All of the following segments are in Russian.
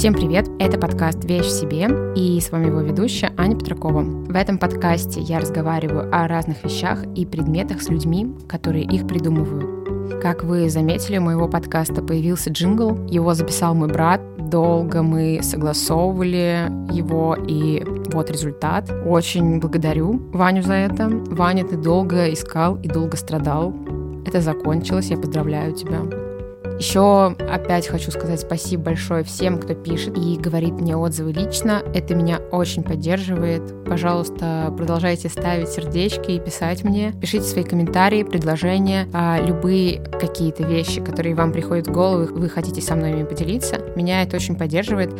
Всем привет! Это подкаст «Вещь в себе» и с вами его ведущая Аня Петракова. В этом подкасте я разговариваю о разных вещах и предметах с людьми, которые их придумывают. Как вы заметили, у моего подкаста появился джингл, его записал мой брат, долго мы согласовывали его, и вот результат. Очень благодарю Ваню за это. Ваня, ты долго искал и долго страдал. Это закончилось, я поздравляю тебя. Еще опять хочу сказать спасибо большое всем, кто пишет и говорит мне отзывы лично. Это меня очень поддерживает. Пожалуйста, продолжайте ставить сердечки и писать мне. Пишите свои комментарии, предложения, а, любые какие-то вещи, которые вам приходят в голову, вы хотите со мной ими поделиться. Меня это очень поддерживает,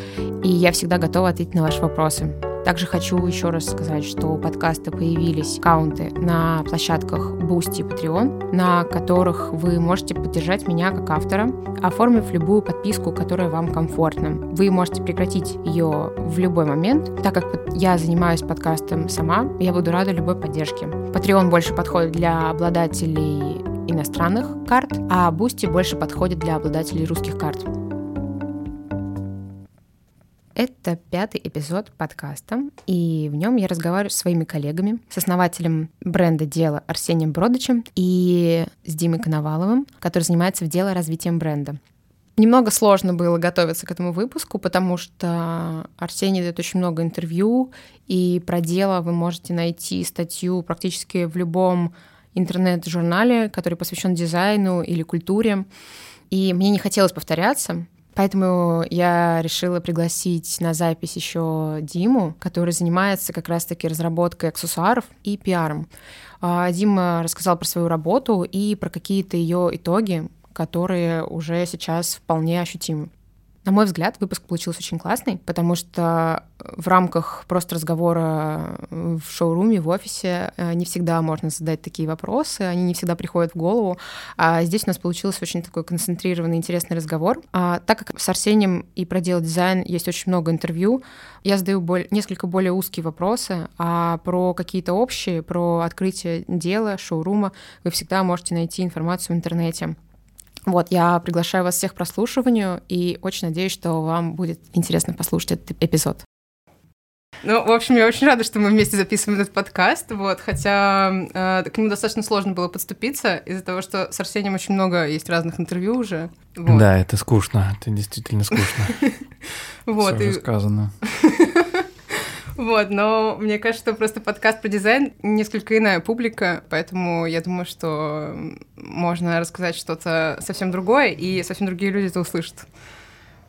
и я всегда готова ответить на ваши вопросы. Также хочу еще раз сказать, что у подкаста появились аккаунты на площадках Boosty и Patreon, на которых вы можете поддержать меня как автора, оформив любую подписку, которая вам комфортна. Вы можете прекратить ее в любой момент, так как я занимаюсь подкастом сама, я буду рада любой поддержке. Patreon больше подходит для обладателей иностранных карт, а Boosty больше подходит для обладателей русских карт. Это пятый эпизод подкаста, и в нем я разговариваю с своими коллегами, с основателем бренда «Дело» Арсением Бродычем и с Димой Коноваловым, который занимается в дело развитием бренда. Немного сложно было готовиться к этому выпуску, потому что Арсений дает очень много интервью, и про дело вы можете найти статью практически в любом интернет-журнале, который посвящен дизайну или культуре. И мне не хотелось повторяться, Поэтому я решила пригласить на запись еще Диму, который занимается как раз-таки разработкой аксессуаров и пиаром. А, Дима рассказал про свою работу и про какие-то ее итоги, которые уже сейчас вполне ощутимы. На мой взгляд, выпуск получился очень классный, потому что в рамках просто разговора в шоуруме, в офисе э, не всегда можно задать такие вопросы, они не всегда приходят в голову. А здесь у нас получился очень такой концентрированный, интересный разговор. А так как с Арсением и про дело дизайн есть очень много интервью, я задаю более, несколько более узкие вопросы, а про какие-то общие, про открытие дела, шоурума вы всегда можете найти информацию в интернете. Вот, я приглашаю вас всех к прослушиванию и очень надеюсь, что вам будет интересно послушать этот эпизод. Ну, в общем, я очень рада, что мы вместе записываем этот подкаст, вот, хотя э, к нему достаточно сложно было подступиться из-за того, что с Арсением очень много есть разных интервью уже. Вот. Да, это скучно, это действительно скучно. Вот. Все сказано. Вот, но мне кажется, что просто подкаст про дизайн несколько иная публика, поэтому я думаю, что можно рассказать что-то совсем другое, и совсем другие люди это услышат.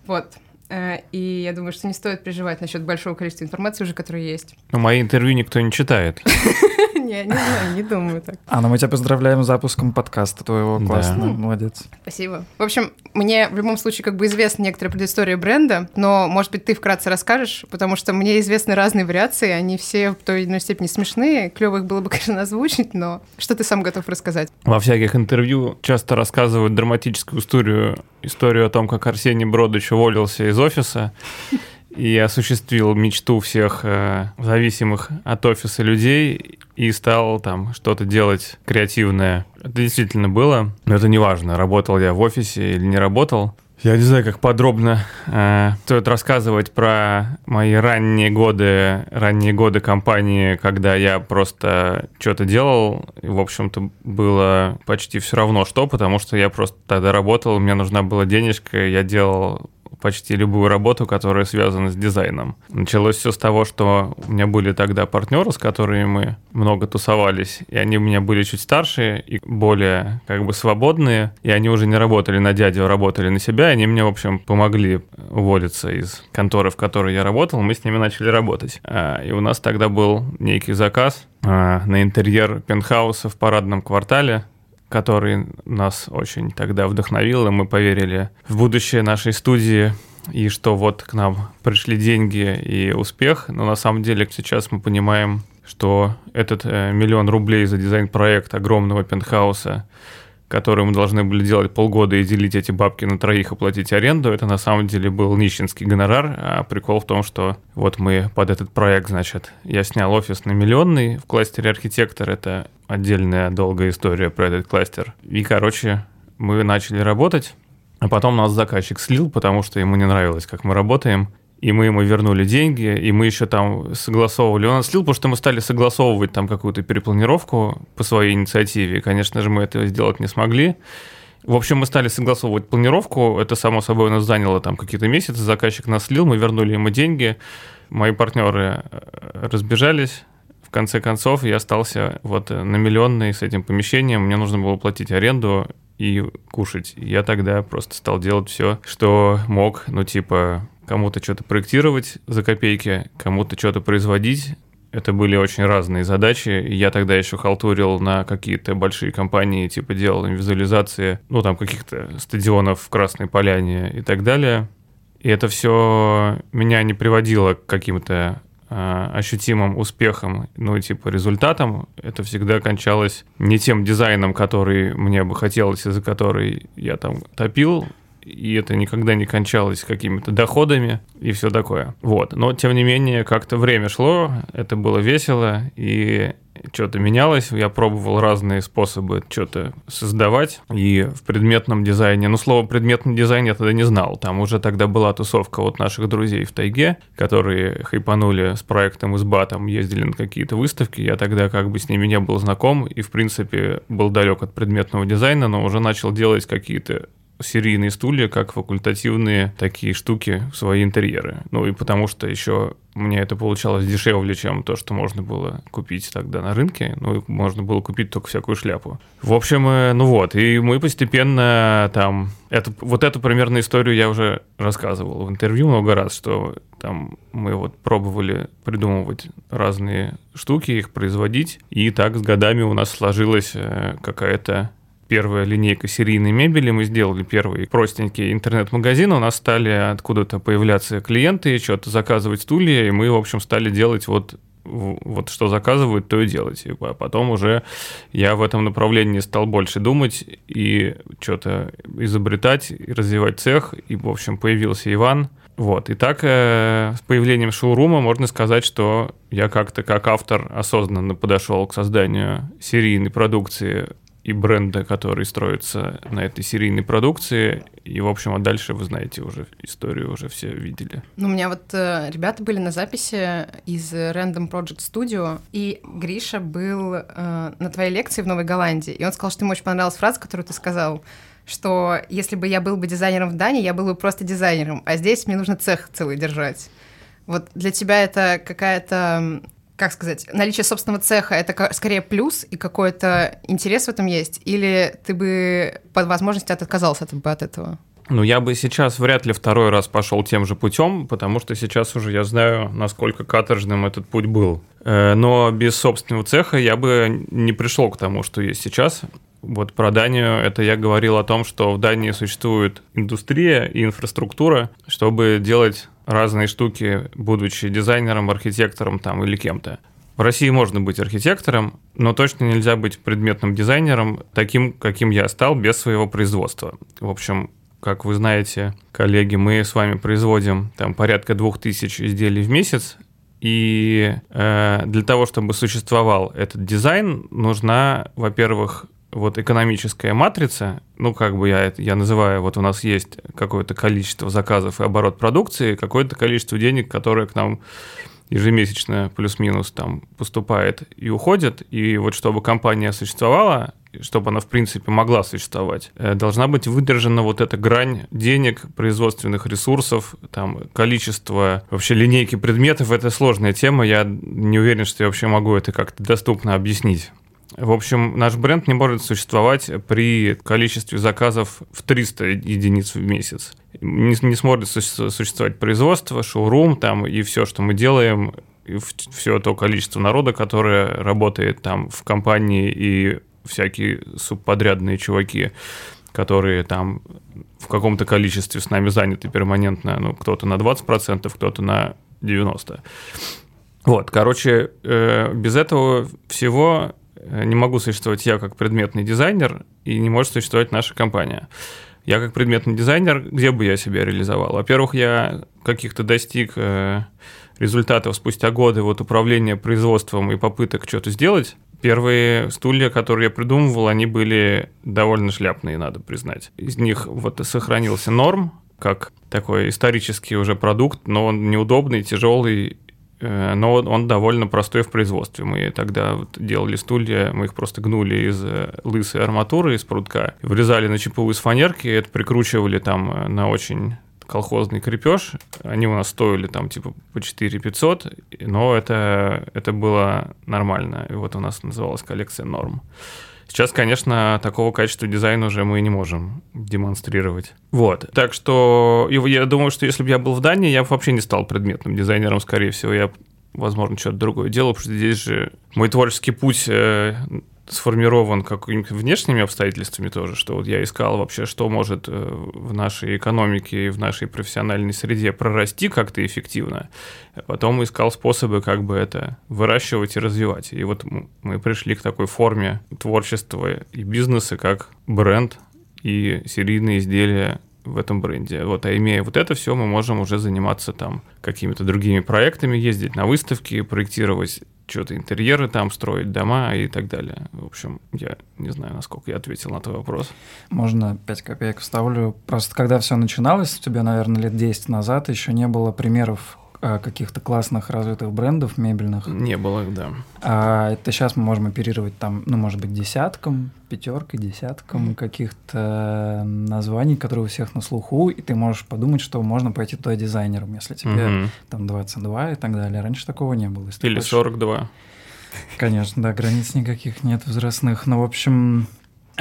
Вот. Э, и я думаю, что не стоит переживать насчет большого количества информации уже, которая есть. Ну, мои интервью никто не читает. Не, не знаю, не думаю так. Анна, мы тебя поздравляем с запуском подкаста твоего. Классно, молодец. Спасибо. В общем, мне в любом случае как бы известна некоторая предыстория бренда, но, может быть, ты вкратце расскажешь, потому что мне известны разные вариации, они все в той или иной степени смешные. Клево их было бы, конечно, озвучить, но что ты сам готов рассказать? Во всяких интервью часто рассказывают драматическую историю, историю о том, как Арсений Бродыч уволился из офиса и осуществил мечту всех э, зависимых от офиса людей и стал там что-то делать креативное. Это действительно было, но это не важно, работал я в офисе или не работал. Я не знаю, как подробно э, стоит рассказывать про мои ранние годы, ранние годы компании, когда я просто что-то делал. И, в общем-то, было почти все равно что, потому что я просто тогда работал, мне нужна была денежка, я делал почти любую работу, которая связана с дизайном. Началось все с того, что у меня были тогда партнеры, с которыми мы много тусовались, и они у меня были чуть старше и более как бы свободные, и они уже не работали на дядю, а работали на себя, и они мне, в общем, помогли уволиться из конторы, в которой я работал, мы с ними начали работать. А, и у нас тогда был некий заказ а, на интерьер пентхауса в парадном квартале, который нас очень тогда вдохновил, и мы поверили в будущее нашей студии, и что вот к нам пришли деньги и успех. Но на самом деле сейчас мы понимаем, что этот э, миллион рублей за дизайн-проект огромного пентхауса который мы должны были делать полгода и делить эти бабки на троих и платить аренду, это на самом деле был нищенский гонорар. А прикол в том, что вот мы под этот проект, значит, я снял офис на миллионный в кластере архитектор, это отдельная долгая история про этот кластер. И, короче, мы начали работать, А потом нас заказчик слил, потому что ему не нравилось, как мы работаем. И мы ему вернули деньги, и мы еще там согласовывали. Он слил, потому что мы стали согласовывать там какую-то перепланировку по своей инициативе. Конечно же, мы этого сделать не смогли. В общем, мы стали согласовывать планировку. Это, само собой, у нас заняло там какие-то месяцы. Заказчик нас слил, мы вернули ему деньги. Мои партнеры э, разбежались. В конце концов, я остался вот на миллионный с этим помещением. Мне нужно было платить аренду и кушать. Я тогда просто стал делать все, что мог. Ну, типа, кому-то что-то проектировать за копейки, кому-то что-то производить. Это были очень разные задачи. Я тогда еще халтурил на какие-то большие компании, типа делал им визуализации, ну, там, каких-то стадионов в Красной Поляне и так далее. И это все меня не приводило к каким-то э, ощутимым успехам, ну, типа результатам. Это всегда кончалось не тем дизайном, который мне бы хотелось, и за который я там топил, и это никогда не кончалось какими-то доходами и все такое. Вот. Но, тем не менее, как-то время шло, это было весело, и что-то менялось, я пробовал разные способы что-то создавать, и в предметном дизайне, ну, слово предметный дизайн я тогда не знал, там уже тогда была тусовка от наших друзей в тайге, которые хайпанули с проектом и с батом, ездили на какие-то выставки, я тогда как бы с ними не был знаком, и, в принципе, был далек от предметного дизайна, но уже начал делать какие-то серийные стулья как факультативные такие штуки в свои интерьеры. Ну и потому что еще мне это получалось дешевле, чем то, что можно было купить тогда на рынке. Ну, можно было купить только всякую шляпу. В общем, э, ну вот, и мы постепенно там... Это, вот эту примерно историю я уже рассказывал в интервью много раз, что там мы вот пробовали придумывать разные штуки, их производить, и так с годами у нас сложилась э, какая-то первая линейка серийной мебели, мы сделали первый простенький интернет-магазин, у нас стали откуда-то появляться клиенты, что-то заказывать стулья, и мы, в общем, стали делать вот вот что заказывают, то и делать. И потом уже я в этом направлении стал больше думать и что-то изобретать, и развивать цех. И, в общем, появился Иван. Вот. И так э, с появлением шоурума можно сказать, что я как-то как автор осознанно подошел к созданию серийной продукции и бренда, который строится на этой серийной продукции. И, в общем, а дальше вы знаете уже историю, уже все видели. Ну, у меня вот э, ребята были на записи из Random Project Studio, и Гриша был э, на твоей лекции в Новой Голландии, и он сказал, что ему очень понравилась фраза, которую ты сказал, что если бы я был бы дизайнером в Дании, я был бы просто дизайнером, а здесь мне нужно цех целый держать. Вот для тебя это какая-то как сказать, наличие собственного цеха это скорее плюс и какой-то интерес в этом есть, или ты бы по возможности отказался от, от этого? Ну, я бы сейчас вряд ли второй раз пошел тем же путем, потому что сейчас уже я знаю, насколько каторжным этот путь был. Э, но без собственного цеха я бы не пришел к тому, что есть сейчас. Вот про Данию это я говорил о том, что в Дании существует индустрия и инфраструктура, чтобы делать разные штуки, будучи дизайнером, архитектором там или кем-то. В России можно быть архитектором, но точно нельзя быть предметным дизайнером, таким, каким я стал, без своего производства. В общем, как вы знаете, коллеги, мы с вами производим там порядка двух тысяч изделий в месяц, и э, для того, чтобы существовал этот дизайн, нужна, во-первых, вот экономическая матрица, ну, как бы я, я называю, вот у нас есть какое-то количество заказов и оборот продукции, какое-то количество денег, которое к нам ежемесячно плюс-минус там поступает и уходит, и вот чтобы компания существовала, чтобы она, в принципе, могла существовать, э, должна быть выдержана вот эта грань денег, производственных ресурсов, там, количество вообще линейки предметов. Это сложная тема, я не уверен, что я вообще могу это как-то доступно объяснить. В общем, наш бренд не может существовать при количестве заказов в 300 единиц в месяц. Не, не сможет существовать производство, шоурум там и все, что мы делаем, все то количество народа, которое работает там в компании и всякие субподрядные чуваки, которые там в каком-то количестве с нами заняты перманентно, ну, кто-то на 20%, кто-то на 90%. Вот, короче, э, без этого всего не могу существовать я как предметный дизайнер, и не может существовать наша компания. Я как предметный дизайнер, где бы я себя реализовал? Во-первых, я каких-то достиг э, результатов спустя годы вот управления производством и попыток что-то сделать, Первые стулья, которые я придумывал, они были довольно шляпные, надо признать. Из них вот сохранился норм, как такой исторический уже продукт, но он неудобный, тяжелый, э, но он довольно простой в производстве. Мы тогда вот делали стулья, мы их просто гнули из э, лысой арматуры, из прутка, вырезали на ЧПУ из фанерки, это прикручивали там э, на очень колхозный крепеж. Они у нас стоили там типа по 4 500, но это, это было нормально. И вот у нас называлась коллекция норм. Сейчас, конечно, такого качества дизайна уже мы не можем демонстрировать. Вот. Так что я думаю, что если бы я был в Дании, я бы вообще не стал предметным дизайнером, скорее всего. Я возможно, что-то другое делал, потому что здесь же мой творческий путь э, сформирован какими-то внешними обстоятельствами тоже, что вот я искал вообще, что может э, в нашей экономике и в нашей профессиональной среде прорасти как-то эффективно. Потом искал способы как бы это выращивать и развивать. И вот мы пришли к такой форме творчества и бизнеса, как бренд и серийные изделия в этом бренде. Вот, а имея вот это все, мы можем уже заниматься там какими-то другими проектами, ездить на выставки, проектировать что-то интерьеры там, строить дома и так далее. В общем, я не знаю, насколько я ответил на твой вопрос. Можно 5 копеек вставлю. Просто когда все начиналось, у тебя, наверное, лет 10 назад еще не было примеров каких-то классных развитых брендов мебельных. Не было, да. А это сейчас мы можем оперировать там, ну, может быть, десятком, пятеркой, десятком mm-hmm. каких-то названий, которые у всех на слуху, и ты можешь подумать, что можно пойти туда дизайнером, если тебе mm-hmm. там 22 и так далее. Раньше такого не было. Или хочешь... 42. Конечно, да, границ никаких нет возрастных. Но, в общем,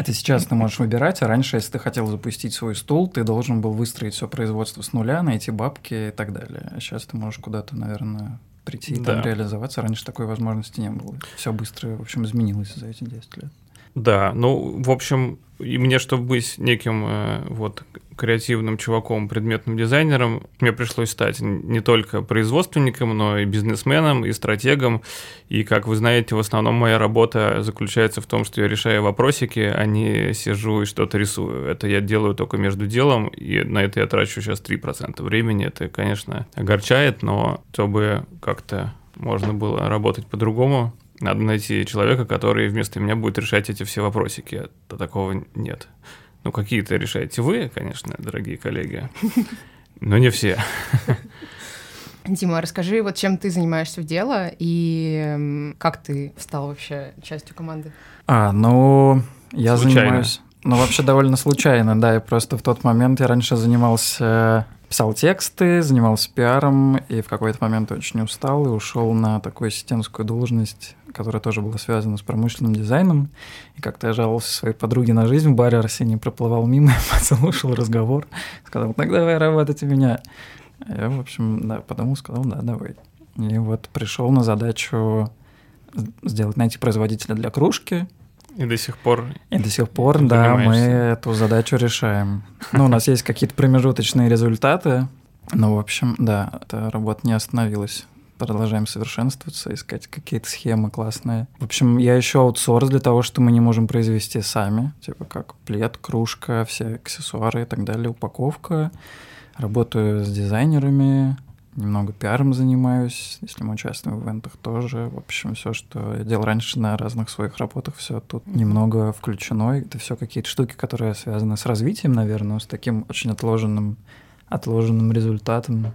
это сейчас ты можешь выбирать, а раньше, если ты хотел запустить свой стул, ты должен был выстроить все производство с нуля, найти бабки и так далее. А сейчас ты можешь куда-то, наверное, прийти и да. там реализоваться. Раньше такой возможности не было. Все быстро, в общем, изменилось за эти 10 лет. Да, ну, в общем, и мне, чтобы быть неким э, вот креативным чуваком, предметным дизайнером, мне пришлось стать не только производственником, но и бизнесменом, и стратегом. И, как вы знаете, в основном моя работа заключается в том, что я решаю вопросики, а не сижу и что-то рисую. Это я делаю только между делом, и на это я трачу сейчас 3% времени. Это, конечно, огорчает, но чтобы как-то можно было работать по-другому, надо найти человека, который вместо меня будет решать эти все вопросики. А такого нет. Ну, какие-то решаете вы, конечно, дорогие коллеги, но не все. Дима, расскажи, вот чем ты занимаешься в дело и как ты стал вообще частью команды? А, ну, я случайно. занимаюсь... Ну, вообще довольно случайно, да. Я просто в тот момент я раньше занимался писал тексты, занимался пиаром, и в какой-то момент очень устал и ушел на такую ассистентскую должность, которая тоже была связана с промышленным дизайном. И как-то я жаловался своей подруге на жизнь в баре, Арсений проплывал мимо, послушал разговор, сказал, так давай работать у меня. Я, в общем, да, подумал, сказал, да, давай. И вот пришел на задачу сделать, найти производителя для кружки, и до сих пор. И до сих пор, да, мы эту задачу решаем. Ну, у нас есть какие-то промежуточные результаты. Ну, в общем, да, эта работа не остановилась. Продолжаем совершенствоваться, искать какие-то схемы классные. В общем, я еще аутсорс для того, что мы не можем произвести сами. Типа как плед, кружка, все аксессуары и так далее, упаковка. Работаю с дизайнерами, немного пиаром занимаюсь, если мы участвуем в ивентах тоже. В общем, все, что я делал раньше на разных своих работах, все тут немного включено. Это все какие-то штуки, которые связаны с развитием, наверное, с таким очень отложенным, отложенным результатом.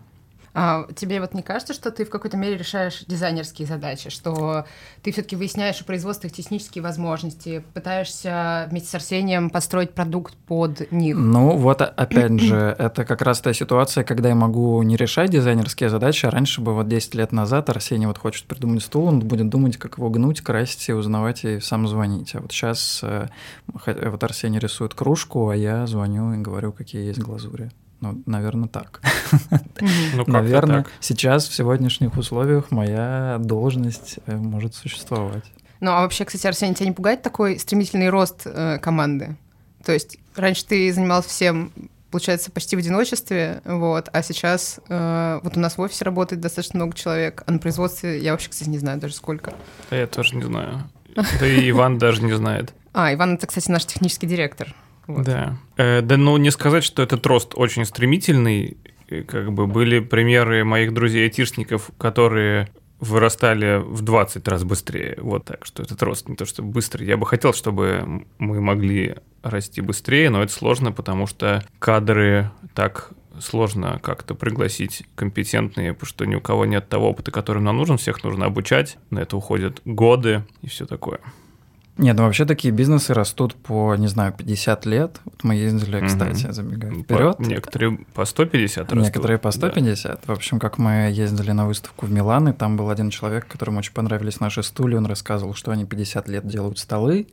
А тебе вот не кажется, что ты в какой-то мере решаешь дизайнерские задачи, что ты все-таки выясняешь у производства их технические возможности, пытаешься вместе с Арсением построить продукт под них? Ну вот опять же, это как раз та ситуация, когда я могу не решать дизайнерские задачи, а раньше бы вот 10 лет назад Арсений вот хочет придумать стул, он будет думать, как его гнуть, красить и узнавать и сам звонить. А вот сейчас э, вот Арсений рисует кружку, а я звоню и говорю, какие есть глазури. Ну, наверное, так. Ну, наверное, так. сейчас в сегодняшних условиях моя должность э, может существовать. Ну, а вообще, кстати, Арсений, тебя не пугает такой стремительный рост э, команды? То есть раньше ты занимался всем, получается, почти в одиночестве, вот, а сейчас э, вот у нас в офисе работает достаточно много человек, а на производстве я вообще, кстати, не знаю даже сколько. Я тоже не знаю. Да и Иван даже не знает. А, Иван, это, кстати, наш технический директор. Вот. Да. Э, да, ну не сказать, что этот рост очень стремительный. Как бы были примеры моих друзей-айтишников, которые вырастали в 20 раз быстрее. Вот так, что этот рост не то, что быстрый. Я бы хотел, чтобы мы могли расти быстрее, но это сложно, потому что кадры так сложно как-то пригласить компетентные, потому что ни у кого нет того опыта, который нам нужен, всех нужно обучать, на это уходят годы и все такое. Нет, ну вообще такие бизнесы растут по, не знаю, 50 лет. Вот мы ездили, кстати, угу. забегая вперед. Некоторые по 150 растут. Некоторые по 150. Да. В общем, как мы ездили на выставку в Милан, и там был один человек, которому очень понравились наши стулья, он рассказывал, что они 50 лет делают столы,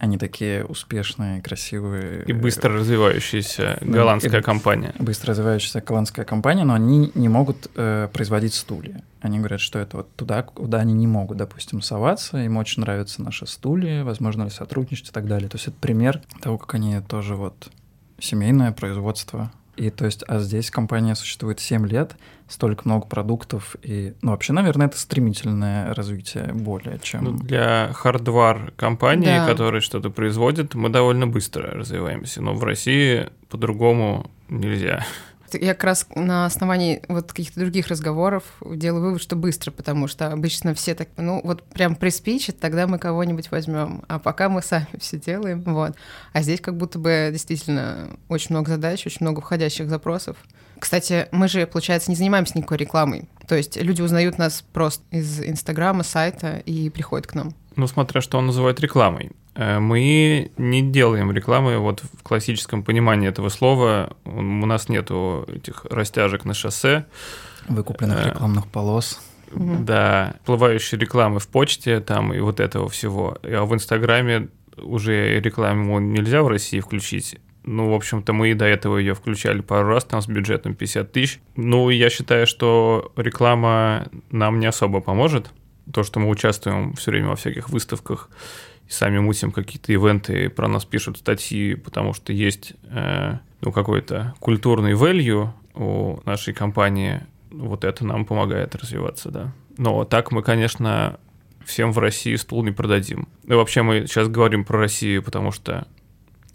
они такие успешные, красивые. И быстро развивающаяся голландская и компания. Быстро развивающаяся голландская компания, но они не могут э, производить стулья. Они говорят, что это вот туда, куда они не могут, допустим, соваться. Им очень нравятся наши стулья, возможно ли сотрудничать и так далее. То есть это пример того, как они тоже вот семейное производство и то есть, а здесь компания существует 7 лет, столько много продуктов, и, ну, вообще, наверное, это стремительное развитие более чем... Ну, для хардвар компании, да. которая что-то производит, мы довольно быстро развиваемся, но в России по-другому нельзя. Я как раз на основании вот каких-то других разговоров делаю вывод, что быстро, потому что обычно все так, ну вот прям приспичит, тогда мы кого-нибудь возьмем, а пока мы сами все делаем, вот. А здесь как будто бы действительно очень много задач, очень много входящих запросов. Кстати, мы же, получается, не занимаемся никакой рекламой. То есть люди узнают нас просто из Инстаграма, сайта и приходят к нам. Ну, смотря что он называет рекламой. Э, мы не делаем рекламы вот в классическом понимании этого слова. У нас нету этих растяжек на шоссе. Выкупленных э, рекламных полос. Да, плывающие рекламы в почте там и вот этого всего. А в Инстаграме уже рекламу нельзя в России включить. Ну, в общем-то, мы и до этого ее включали пару раз, там с бюджетом 50 тысяч. Ну, я считаю, что реклама нам не особо поможет. То, что мы участвуем все время во всяких выставках и сами мутим какие-то ивенты, про нас пишут статьи, потому что есть э, ну, какой-то культурный value у нашей компании, вот это нам помогает развиваться, да. Но так мы, конечно, всем в России стул не продадим. И вообще мы сейчас говорим про Россию, потому что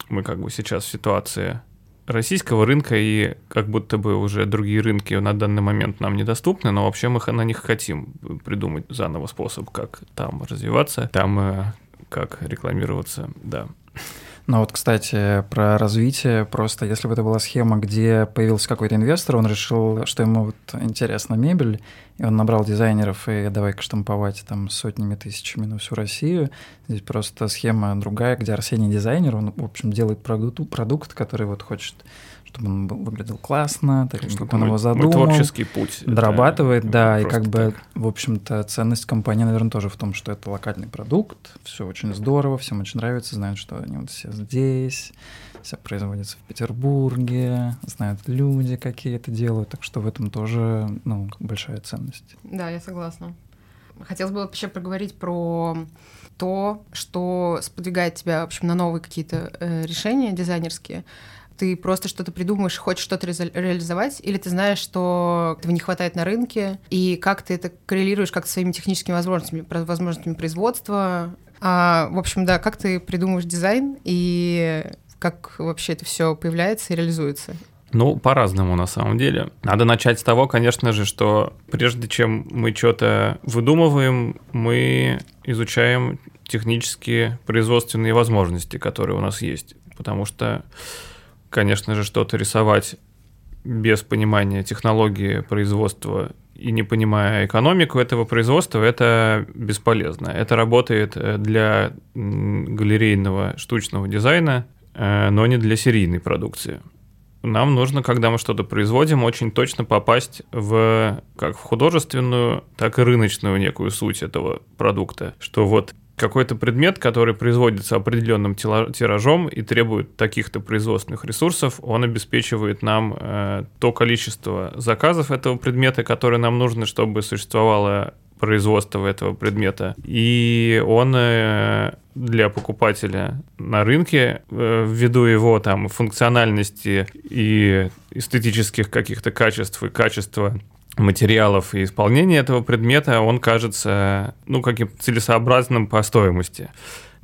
мы как бы сейчас в ситуации российского рынка, и как будто бы уже другие рынки на данный момент нам недоступны, но вообще мы на них хотим придумать заново способ, как там развиваться, там э, как рекламироваться, да. Ну вот, кстати, про развитие. Просто если бы это была схема, где появился какой-то инвестор, он решил, что ему вот интересна мебель, и он набрал дизайнеров и давай-ка штамповать там сотнями тысячами на всю Россию. Здесь просто схема другая, где Арсений дизайнер, он, в общем, делает продукт, продукт который вот хочет чтобы он выглядел классно, так, чтобы он его задумал. творческий путь. Дорабатывает, да, и как так. бы, в общем-то, ценность компании, наверное, тоже в том, что это локальный продукт, все очень здорово, всем очень нравится, знают, что они вот все здесь, все производится в Петербурге, знают люди, какие это делают, так что в этом тоже, ну, большая ценность. Да, я согласна. Хотелось бы вообще поговорить про то, что сподвигает тебя, в общем, на новые какие-то э, решения дизайнерские ты просто что-то придумаешь, хочешь что-то реализовать, или ты знаешь, что этого не хватает на рынке, и как ты это коррелируешь как своими техническими возможностями, возможностями производства. А, в общем, да, как ты придумываешь дизайн и как вообще это все появляется и реализуется? Ну, по-разному на самом деле. Надо начать с того, конечно же, что прежде чем мы что-то выдумываем, мы изучаем технические производственные возможности, которые у нас есть. Потому что конечно же, что-то рисовать без понимания технологии производства и не понимая экономику этого производства, это бесполезно. Это работает э, для галерейного штучного дизайна, э, но не для серийной продукции. Нам нужно, когда мы что-то производим, очень точно попасть в как в художественную, так и рыночную некую суть этого продукта. Что вот какой-то предмет, который производится определенным тиражом и требует таких-то производственных ресурсов, он обеспечивает нам э, то количество заказов этого предмета, которое нам нужно, чтобы существовало производство этого предмета. И он э, для покупателя на рынке, э, ввиду его там функциональности и эстетических каких-то качеств и качества материалов и исполнения этого предмета, он кажется, ну, каким-то целесообразным по стоимости.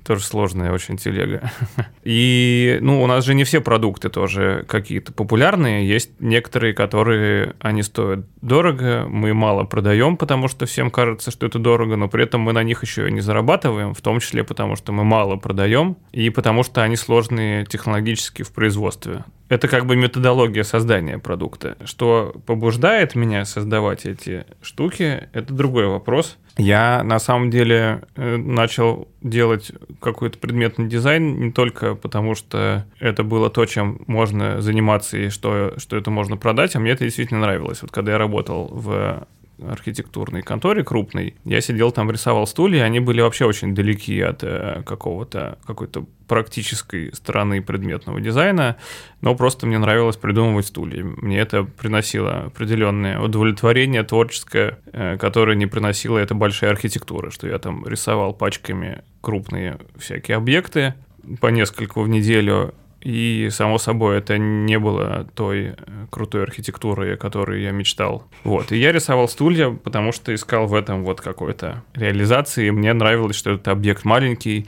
Тоже сложная очень телега. И, ну, у нас же не все продукты тоже какие-то популярные. Есть некоторые, которые, они стоят дорого, мы мало продаем, потому что всем кажется, что это дорого, но при этом мы на них еще и не зарабатываем, в том числе потому, что мы мало продаем и потому, что они сложные технологически в производстве. Это как бы методология создания продукта. Что побуждает меня создавать эти штуки, это другой вопрос. Я на самом деле э, начал делать какой-то предметный дизайн не только потому, что это было то, чем можно заниматься и что, что это можно продать, а мне это действительно нравилось. Вот когда я работал в архитектурной конторе крупной, я сидел там, рисовал стулья, они были вообще очень далеки от э, какого-то, какой-то практической стороны предметного дизайна, но просто мне нравилось придумывать стулья. Мне это приносило определенное удовлетворение творческое, э, которое не приносило это большая архитектура, что я там рисовал пачками крупные всякие объекты, по нескольку в неделю и, само собой, это не было той э, крутой архитектуры, о которой я мечтал. Вот. И я рисовал стулья, потому что искал в этом вот какой-то реализации. Мне нравилось, что это объект маленький,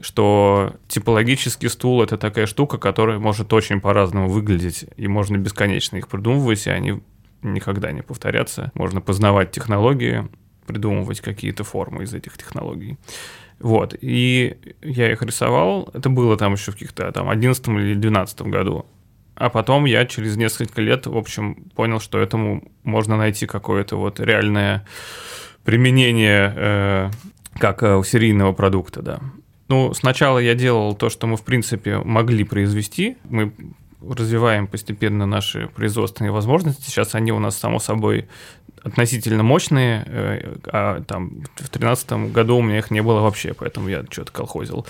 что типологический стул — это такая штука, которая может очень по-разному выглядеть, и можно бесконечно их придумывать, и они никогда не повторятся. Можно познавать технологии, придумывать какие-то формы из этих технологий. Вот, и я их рисовал, это было там еще в каких-то там 11 или 12 году. А потом я через несколько лет, в общем, понял, что этому можно найти какое-то вот реальное применение э, как э, у серийного продукта, да. Ну, сначала я делал то, что мы, в принципе, могли произвести. Мы развиваем постепенно наши производственные возможности. Сейчас они у нас, само собой, относительно мощные, э, а там в 2013 году у меня их не было вообще, поэтому я что-то колхозил.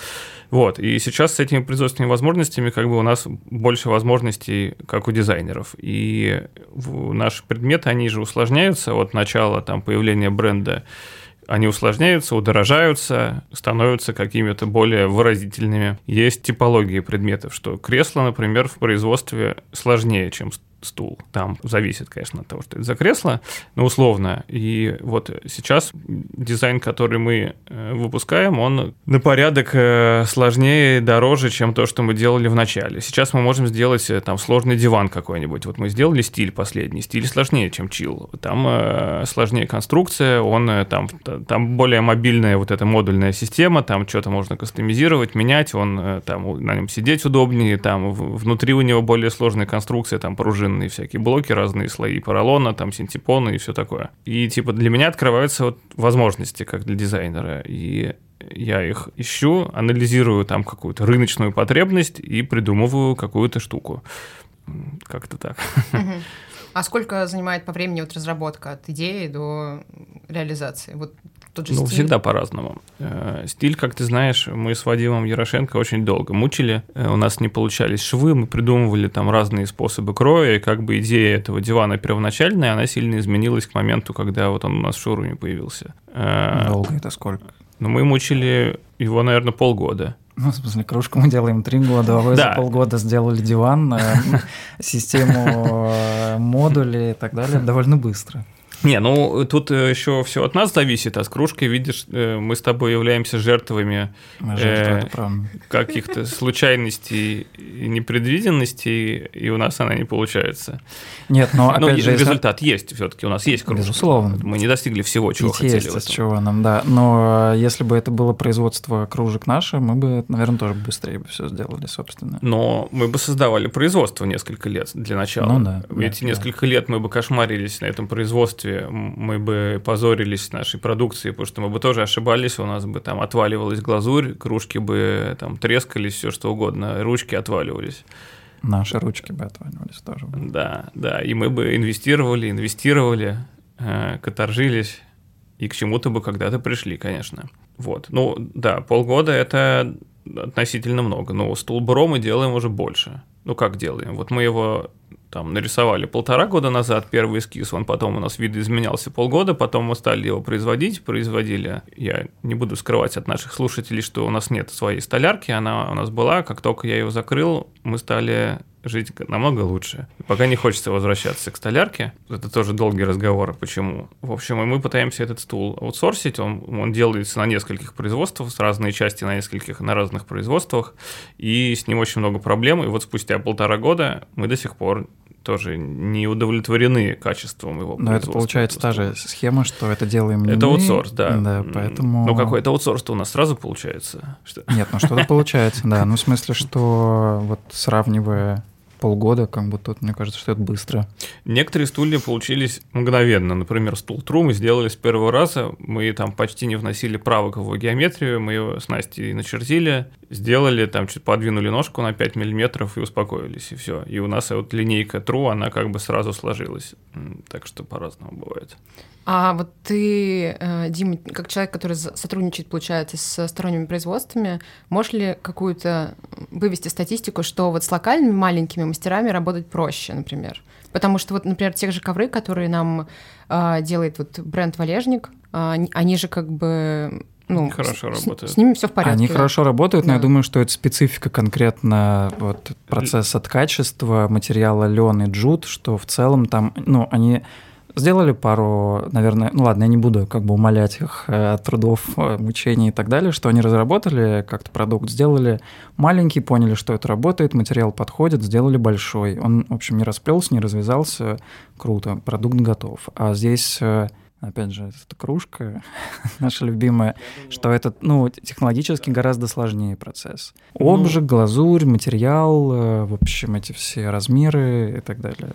Вот, и сейчас с этими производственными возможностями как бы у нас больше возможностей, как у дизайнеров. И наши предметы, они же усложняются от начала там появления бренда они усложняются, удорожаются, становятся какими-то более выразительными. Есть типологии предметов, что кресло, например, в производстве сложнее, чем стул. Там зависит, конечно, от того, что это за кресло, но условно. И вот сейчас дизайн, который мы э, выпускаем, он на порядок э, сложнее дороже, чем то, что мы делали в начале. Сейчас мы можем сделать э, там сложный диван какой-нибудь. Вот мы сделали стиль последний. Стиль сложнее, чем чил. Там сложнее конструкция, он там, там более мобильная вот эта модульная система, там что-то можно кастомизировать, менять, он там на нем сидеть удобнее, там внутри у него более сложная конструкция, там пружины современные всякие блоки, разные слои поролона, там синтепоны и все такое. И типа для меня открываются вот возможности как для дизайнера. И я их ищу, анализирую там какую-то рыночную потребность и придумываю какую-то штуку. Как-то так. А сколько занимает по времени вот разработка от идеи до реализации? Вот тот же ну, стиль? всегда по-разному. Э, стиль, как ты знаешь, мы с Вадимом Ярошенко очень долго мучили. Э, у нас не получались швы, мы придумывали там разные способы кроя, и как бы идея этого дивана первоначальная, она сильно изменилась к моменту, когда вот он у нас в шоуруме появился. Э, долго это сколько? Ну, мы мучили его, наверное, полгода. Ну, в смысле, кружку мы делаем три года, а вы да. за полгода сделали диван, систему модулей и так далее довольно быстро. Не, ну тут э, еще все от нас зависит, а с кружкой, видишь, э, мы с тобой являемся жертвами э, каких-то случайностей и непредвиденностей, и у нас она не получается. Нет, но опять но же... результат если... есть все-таки, у нас есть кружка. Безусловно. Мы не достигли всего, чего Ведь хотели. Есть чего нам, да. Но если бы это было производство кружек наше, мы бы, наверное, тоже быстрее бы все сделали, собственно. Но мы бы создавали производство несколько лет для начала. Ну да. Эти да, несколько да. лет мы бы кошмарились на этом производстве производстве мы бы позорились нашей продукции, потому что мы бы тоже ошибались, у нас бы там отваливалась глазурь, кружки бы там трескались, все что угодно, ручки отваливались. Наши ручки бы отваливались тоже. Да, да, и мы бы инвестировали, инвестировали, э, каторжились, и к чему-то бы когда-то пришли, конечно. Вот, ну да, полгода это относительно много, но стул Бро мы делаем уже больше. Ну как делаем? Вот мы его там нарисовали полтора года назад первый эскиз, он потом у нас видоизменялся полгода, потом мы стали его производить, производили. Я не буду скрывать от наших слушателей, что у нас нет своей столярки, она у нас была, как только я ее закрыл, мы стали жить намного лучше. И пока не хочется возвращаться к столярке. Это тоже долгий разговор, почему. В общем, мы пытаемся этот стул аутсорсить. Он, он делается на нескольких производствах, с разные части на нескольких, на разных производствах. И с ним очень много проблем. И вот спустя полтора года мы до сих пор тоже не удовлетворены качеством его Но это получается та же схема, что это делаем не Это аутсорс, да. Да, поэтому... Ну, какой-то аутсорс-то у нас сразу получается. Что... Нет, ну что-то получается, да. Ну, в смысле, что вот сравнивая полгода, как бы тут, мне кажется, что это быстро. Некоторые стулья получились мгновенно. Например, стул Тру мы сделали с первого раза. Мы там почти не вносили правок в его геометрию, мы его с Настей начертили, сделали, там чуть подвинули ножку на 5 миллиметров и успокоились, и все. И у нас вот линейка True, она как бы сразу сложилась. Так что по-разному бывает. А вот ты, э, Дима, как человек, который сотрудничает, получается, с сторонними производствами, можешь ли какую-то вывести статистику, что вот с локальными маленькими мастерами работать проще, например? Потому что вот, например, тех же ковры, которые нам э, делает вот бренд Валежник, э, они же как бы ну, хорошо с, работают. С, с ними все в порядке. Они хорошо работают, да. но я думаю, что это специфика конкретно вот процесса от качества материала лен и джут, что в целом там, ну, они сделали пару, наверное, ну ладно, я не буду как бы умолять их э, трудов, э, мучений и так далее, что они разработали как-то продукт, сделали маленький, поняли, что это работает, материал подходит, сделали большой. Он, в общем, не расплелся, не развязался, круто, продукт готов. А здесь э, опять же, эта кружка наша любимая, что это, ну, технологически гораздо сложнее процесс. Ну, Обжиг, глазурь, материал, в общем, эти все размеры и так далее.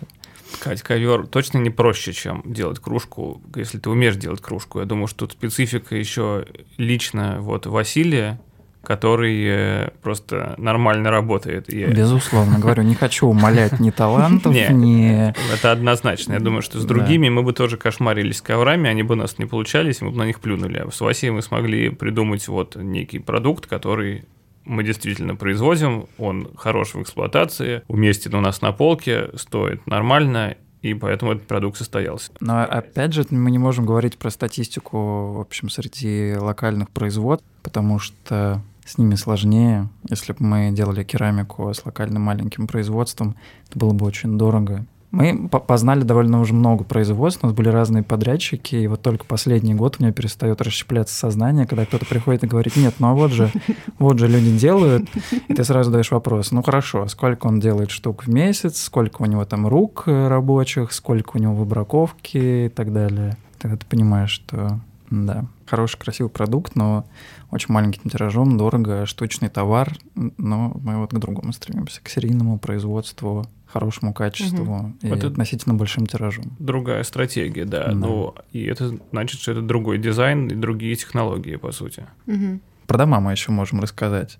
Ткать ковер точно не проще, чем делать кружку, если ты умеешь делать кружку. Я думаю, что тут специфика еще лично вот Василия, который э, просто нормально работает. Я... Безусловно, говорю, не хочу умолять ни талантов, ни... Это однозначно. Я думаю, что с другими мы бы тоже кошмарились коврами, они бы у нас не получались, мы бы на них плюнули. А с Васей мы смогли придумать вот некий продукт, который мы действительно производим, он хорош в эксплуатации, уместен у нас на полке, стоит нормально, и поэтому этот продукт состоялся. Но опять же, мы не можем говорить про статистику, в общем, среди локальных производств, потому что с ними сложнее. Если бы мы делали керамику с локальным маленьким производством, это было бы очень дорого. Мы познали довольно уже много производств, у нас были разные подрядчики, и вот только последний год у меня перестает расщепляться сознание, когда кто-то приходит и говорит, нет, ну а вот же, вот же люди делают, и ты сразу даешь вопрос, ну хорошо, сколько он делает штук в месяц, сколько у него там рук рабочих, сколько у него выбраковки и так далее. Тогда ты понимаешь, что да, хороший, красивый продукт, но очень маленьким тиражом, дорого, штучный товар, но мы вот к другому стремимся, к серийному производству, хорошему качеству угу. и это относительно большим тиражом. Другая стратегия, да. да. Ну, и это значит, что это другой дизайн и другие технологии, по сути. Угу. Про дома мы еще можем рассказать.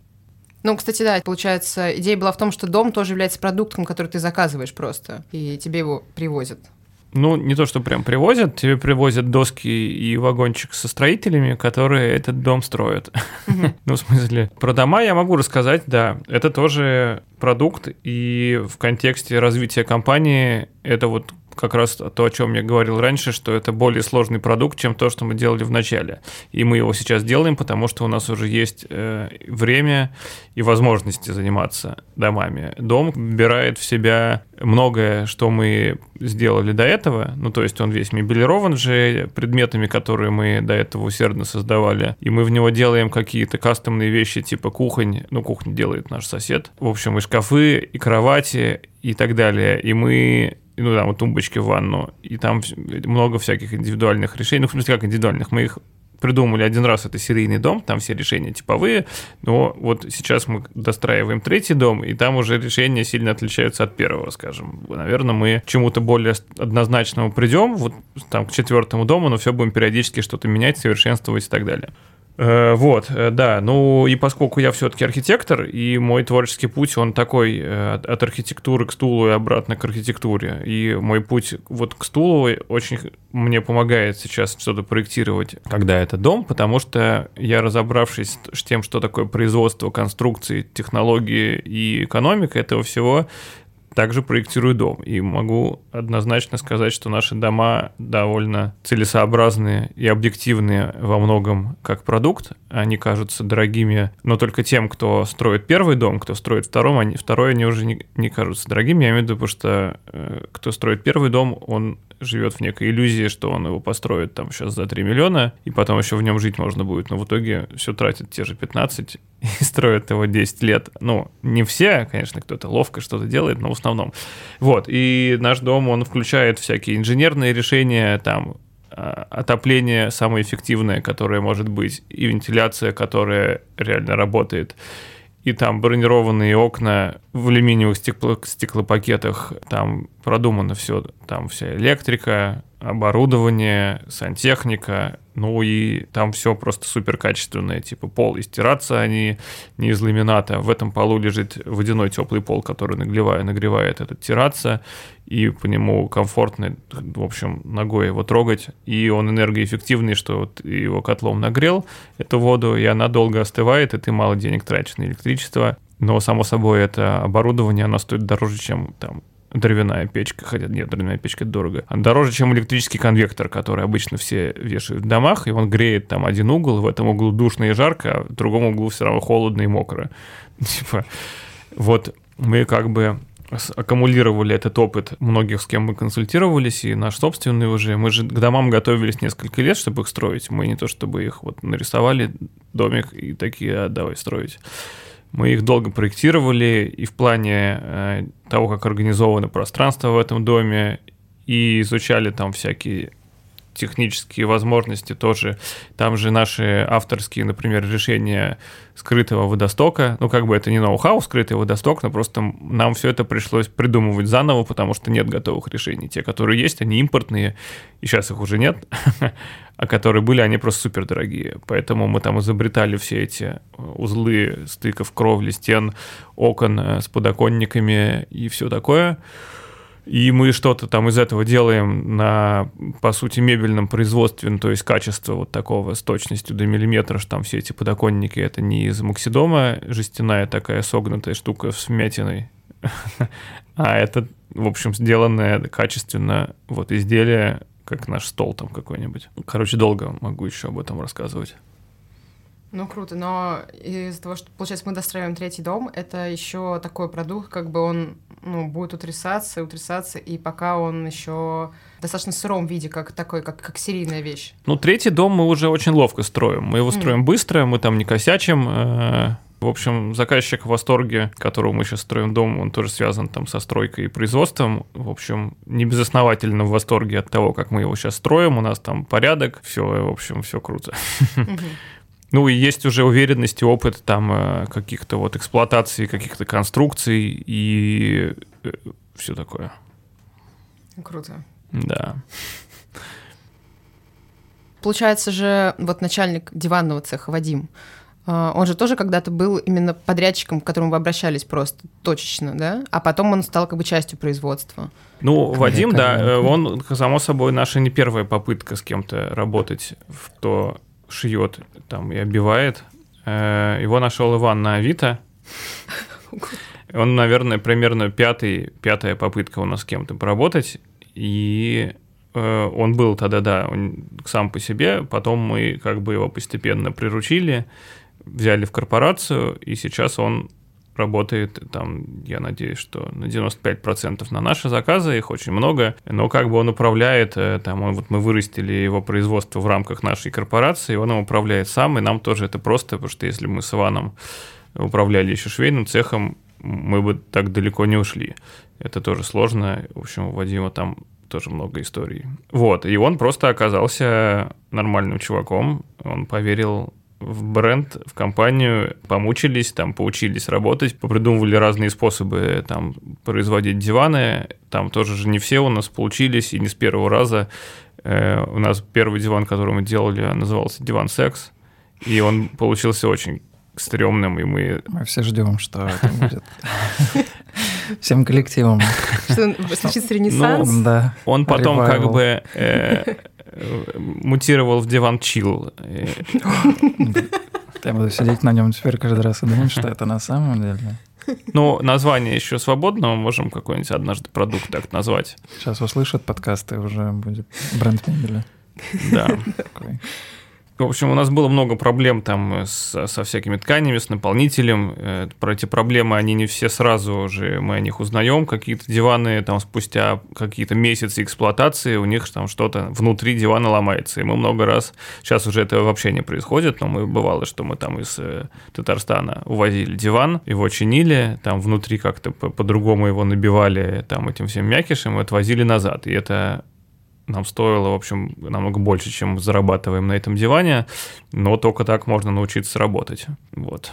Ну, кстати, да, получается, идея была в том, что дом тоже является продуктом, который ты заказываешь просто, и тебе его привозят. Ну, не то, что прям привозят, тебе привозят доски и вагончик со строителями, которые этот дом строят. ну, в смысле, про дома я могу рассказать, да. Это тоже продукт, и в контексте развития компании это вот как раз то, о чем я говорил раньше, что это более сложный продукт, чем то, что мы делали в начале. И мы его сейчас делаем, потому что у нас уже есть э, время и возможности заниматься домами. Дом вбирает в себя многое, что мы сделали до этого. Ну, то есть он весь мебелирован же предметами, которые мы до этого усердно создавали. И мы в него делаем какие-то кастомные вещи, типа кухонь. Ну, кухню делает наш сосед. В общем, и шкафы, и кровати, и так далее. И мы ну, там, тумбочки в ванну, и там много всяких индивидуальных решений. Ну, в смысле, как индивидуальных? Мы их придумали один раз, это серийный дом, там все решения типовые, но вот сейчас мы достраиваем третий дом, и там уже решения сильно отличаются от первого, скажем. Наверное, мы к чему-то более однозначному придем, вот там к четвертому дому, но все будем периодически что-то менять, совершенствовать и так далее. Э, вот, э, да. Ну и поскольку я все-таки архитектор, и мой творческий путь, он такой э, от архитектуры к стулу и обратно к архитектуре. И мой путь вот к стулу очень мне помогает сейчас что-то проектировать, когда это дом, потому что я, разобравшись с тем, что такое производство, конструкции, технологии и экономика этого всего, также проектирую дом. И могу однозначно сказать, что наши дома довольно целесообразные и объективные во многом как продукт. Они кажутся дорогими, но только тем, кто строит первый дом, кто строит второй, они, второй они уже не, не кажутся дорогими. Я имею в виду, потому что э, кто строит первый дом, он живет в некой иллюзии, что он его построит там сейчас за 3 миллиона, и потом еще в нем жить можно будет, но в итоге все тратит те же 15 и строят его 10 лет. Ну, не все, конечно, кто-то ловко что-то делает, но в основном. Вот, и наш дом, он включает всякие инженерные решения, там, а, отопление самое эффективное, которое может быть, и вентиляция, которая реально работает, и там бронированные окна в алюминиевых стекло стеклопакетах, там продумано все, там вся электрика, оборудование, сантехника, ну и там все просто супер качественное, типа пол и стираться они не из ламината. В этом полу лежит водяной теплый пол, который нагревает, нагревает этот стираться, и по нему комфортно, в общем, ногой его трогать. И он энергоэффективный, что вот его котлом нагрел эту воду, и она долго остывает, и ты мало денег тратишь на электричество. Но, само собой, это оборудование, оно стоит дороже, чем там дровяная печка, хотя нет, дровяная печка дорого, а дороже, чем электрический конвектор, который обычно все вешают в домах, и он греет там один угол, в этом углу душно и жарко, а в другом углу все равно холодно и мокро. Типа, вот мы как бы аккумулировали этот опыт многих, с кем мы консультировались, и наш собственный уже. Мы же к домам готовились несколько лет, чтобы их строить. Мы не то чтобы их вот нарисовали домик и такие, а, давай строить. Мы их долго проектировали и в плане э, того, как организовано пространство в этом доме, и изучали там всякие технические возможности тоже. Там же наши авторские, например, решения скрытого водостока. Ну, как бы это не ноу-хау, скрытый водосток, но просто нам все это пришлось придумывать заново, потому что нет готовых решений. Те, которые есть, они импортные, и сейчас их уже нет, а которые были, они просто супер дорогие. Поэтому мы там изобретали все эти э, узлы стыков кровли, стен, окон э, с подоконниками и все такое. И мы что-то там из этого делаем на, по сути, мебельном производстве, ну, то есть качество вот такого с точностью до миллиметра, что там все эти подоконники, это не из моксидома, жестяная такая согнутая штука с вмятиной, а это, в общем, сделанное качественно вот изделие, как наш стол там какой-нибудь. Короче, долго могу еще об этом рассказывать. Ну, круто, но из-за того, что, получается, мы достраиваем третий дом, это еще такой продукт, как бы он ну, будет утрясаться, утрясаться, и пока он еще в достаточно сыром виде, как такой, как, как серийная вещь. Ну, третий дом мы уже очень ловко строим. Мы его строим mm. быстро, мы там не косячим. Э, в общем, заказчик в восторге, которого мы сейчас строим дом, он тоже связан там со стройкой и производством. В общем, не безосновательно в восторге от того, как мы его сейчас строим. У нас там порядок, все, в общем, все круто. Ну, и есть уже уверенность и опыт там э, каких-то вот эксплуатации каких-то конструкций и э, все такое. Круто. Да. Получается же, вот начальник диванного цеха Вадим, э, он же тоже когда-то был именно подрядчиком, к которому вы обращались просто точечно, да? А потом он стал как бы частью производства. Ну, Конечно. Вадим, да, он, само собой, наша не первая попытка с кем-то работать в то шьет там и обивает. Э, его нашел Иван на Авито. Он, наверное, примерно пятый, пятая попытка у нас с кем-то поработать. И э, он был тогда, да, он сам по себе. Потом мы как бы его постепенно приручили, взяли в корпорацию, и сейчас он работает там, я надеюсь, что на 95% на наши заказы, их очень много, но как бы он управляет, э, там, он, вот мы вырастили его производство в рамках нашей корпорации, он им управляет сам, и нам тоже это просто, потому что если мы с Иваном управляли еще швейным цехом, мы бы так далеко не ушли. Это тоже сложно. В общем, у Вадима там тоже много историй. Вот, и он просто оказался нормальным чуваком, он поверил в бренд, в компанию, помучились, там, поучились работать, попридумывали разные способы там, производить диваны. Там тоже же не все у нас получились, и не с первого раза. Э, у нас первый диван, который мы делали, назывался «Диван секс», и он получился очень стрёмным, и мы... Мы все ждем, что это будет. Всем коллективом. Что случится ренессанс? Ну, да. Он потом как бы э, мутировал в диван чил. Я буду сидеть на нем теперь каждый раз и думать, что это на самом деле. Ну, название еще свободно, мы можем какой-нибудь однажды продукт так назвать. Сейчас услышат подкасты, уже будет бренд мебели. Да. В общем, у нас было много проблем там с, со всякими тканями, с наполнителем. Э, про эти проблемы они не все сразу же, мы о них узнаем. Какие-то диваны там спустя какие-то месяцы эксплуатации, у них там что-то внутри дивана ломается. И мы много раз, сейчас уже это вообще не происходит, но мы бывало, что мы там из э, Татарстана увозили диван, его чинили, там внутри как-то по-другому его набивали там этим всем мякишем и отвозили назад. И это нам стоило, в общем, намного больше, чем зарабатываем на этом диване, но только так можно научиться работать. Вот.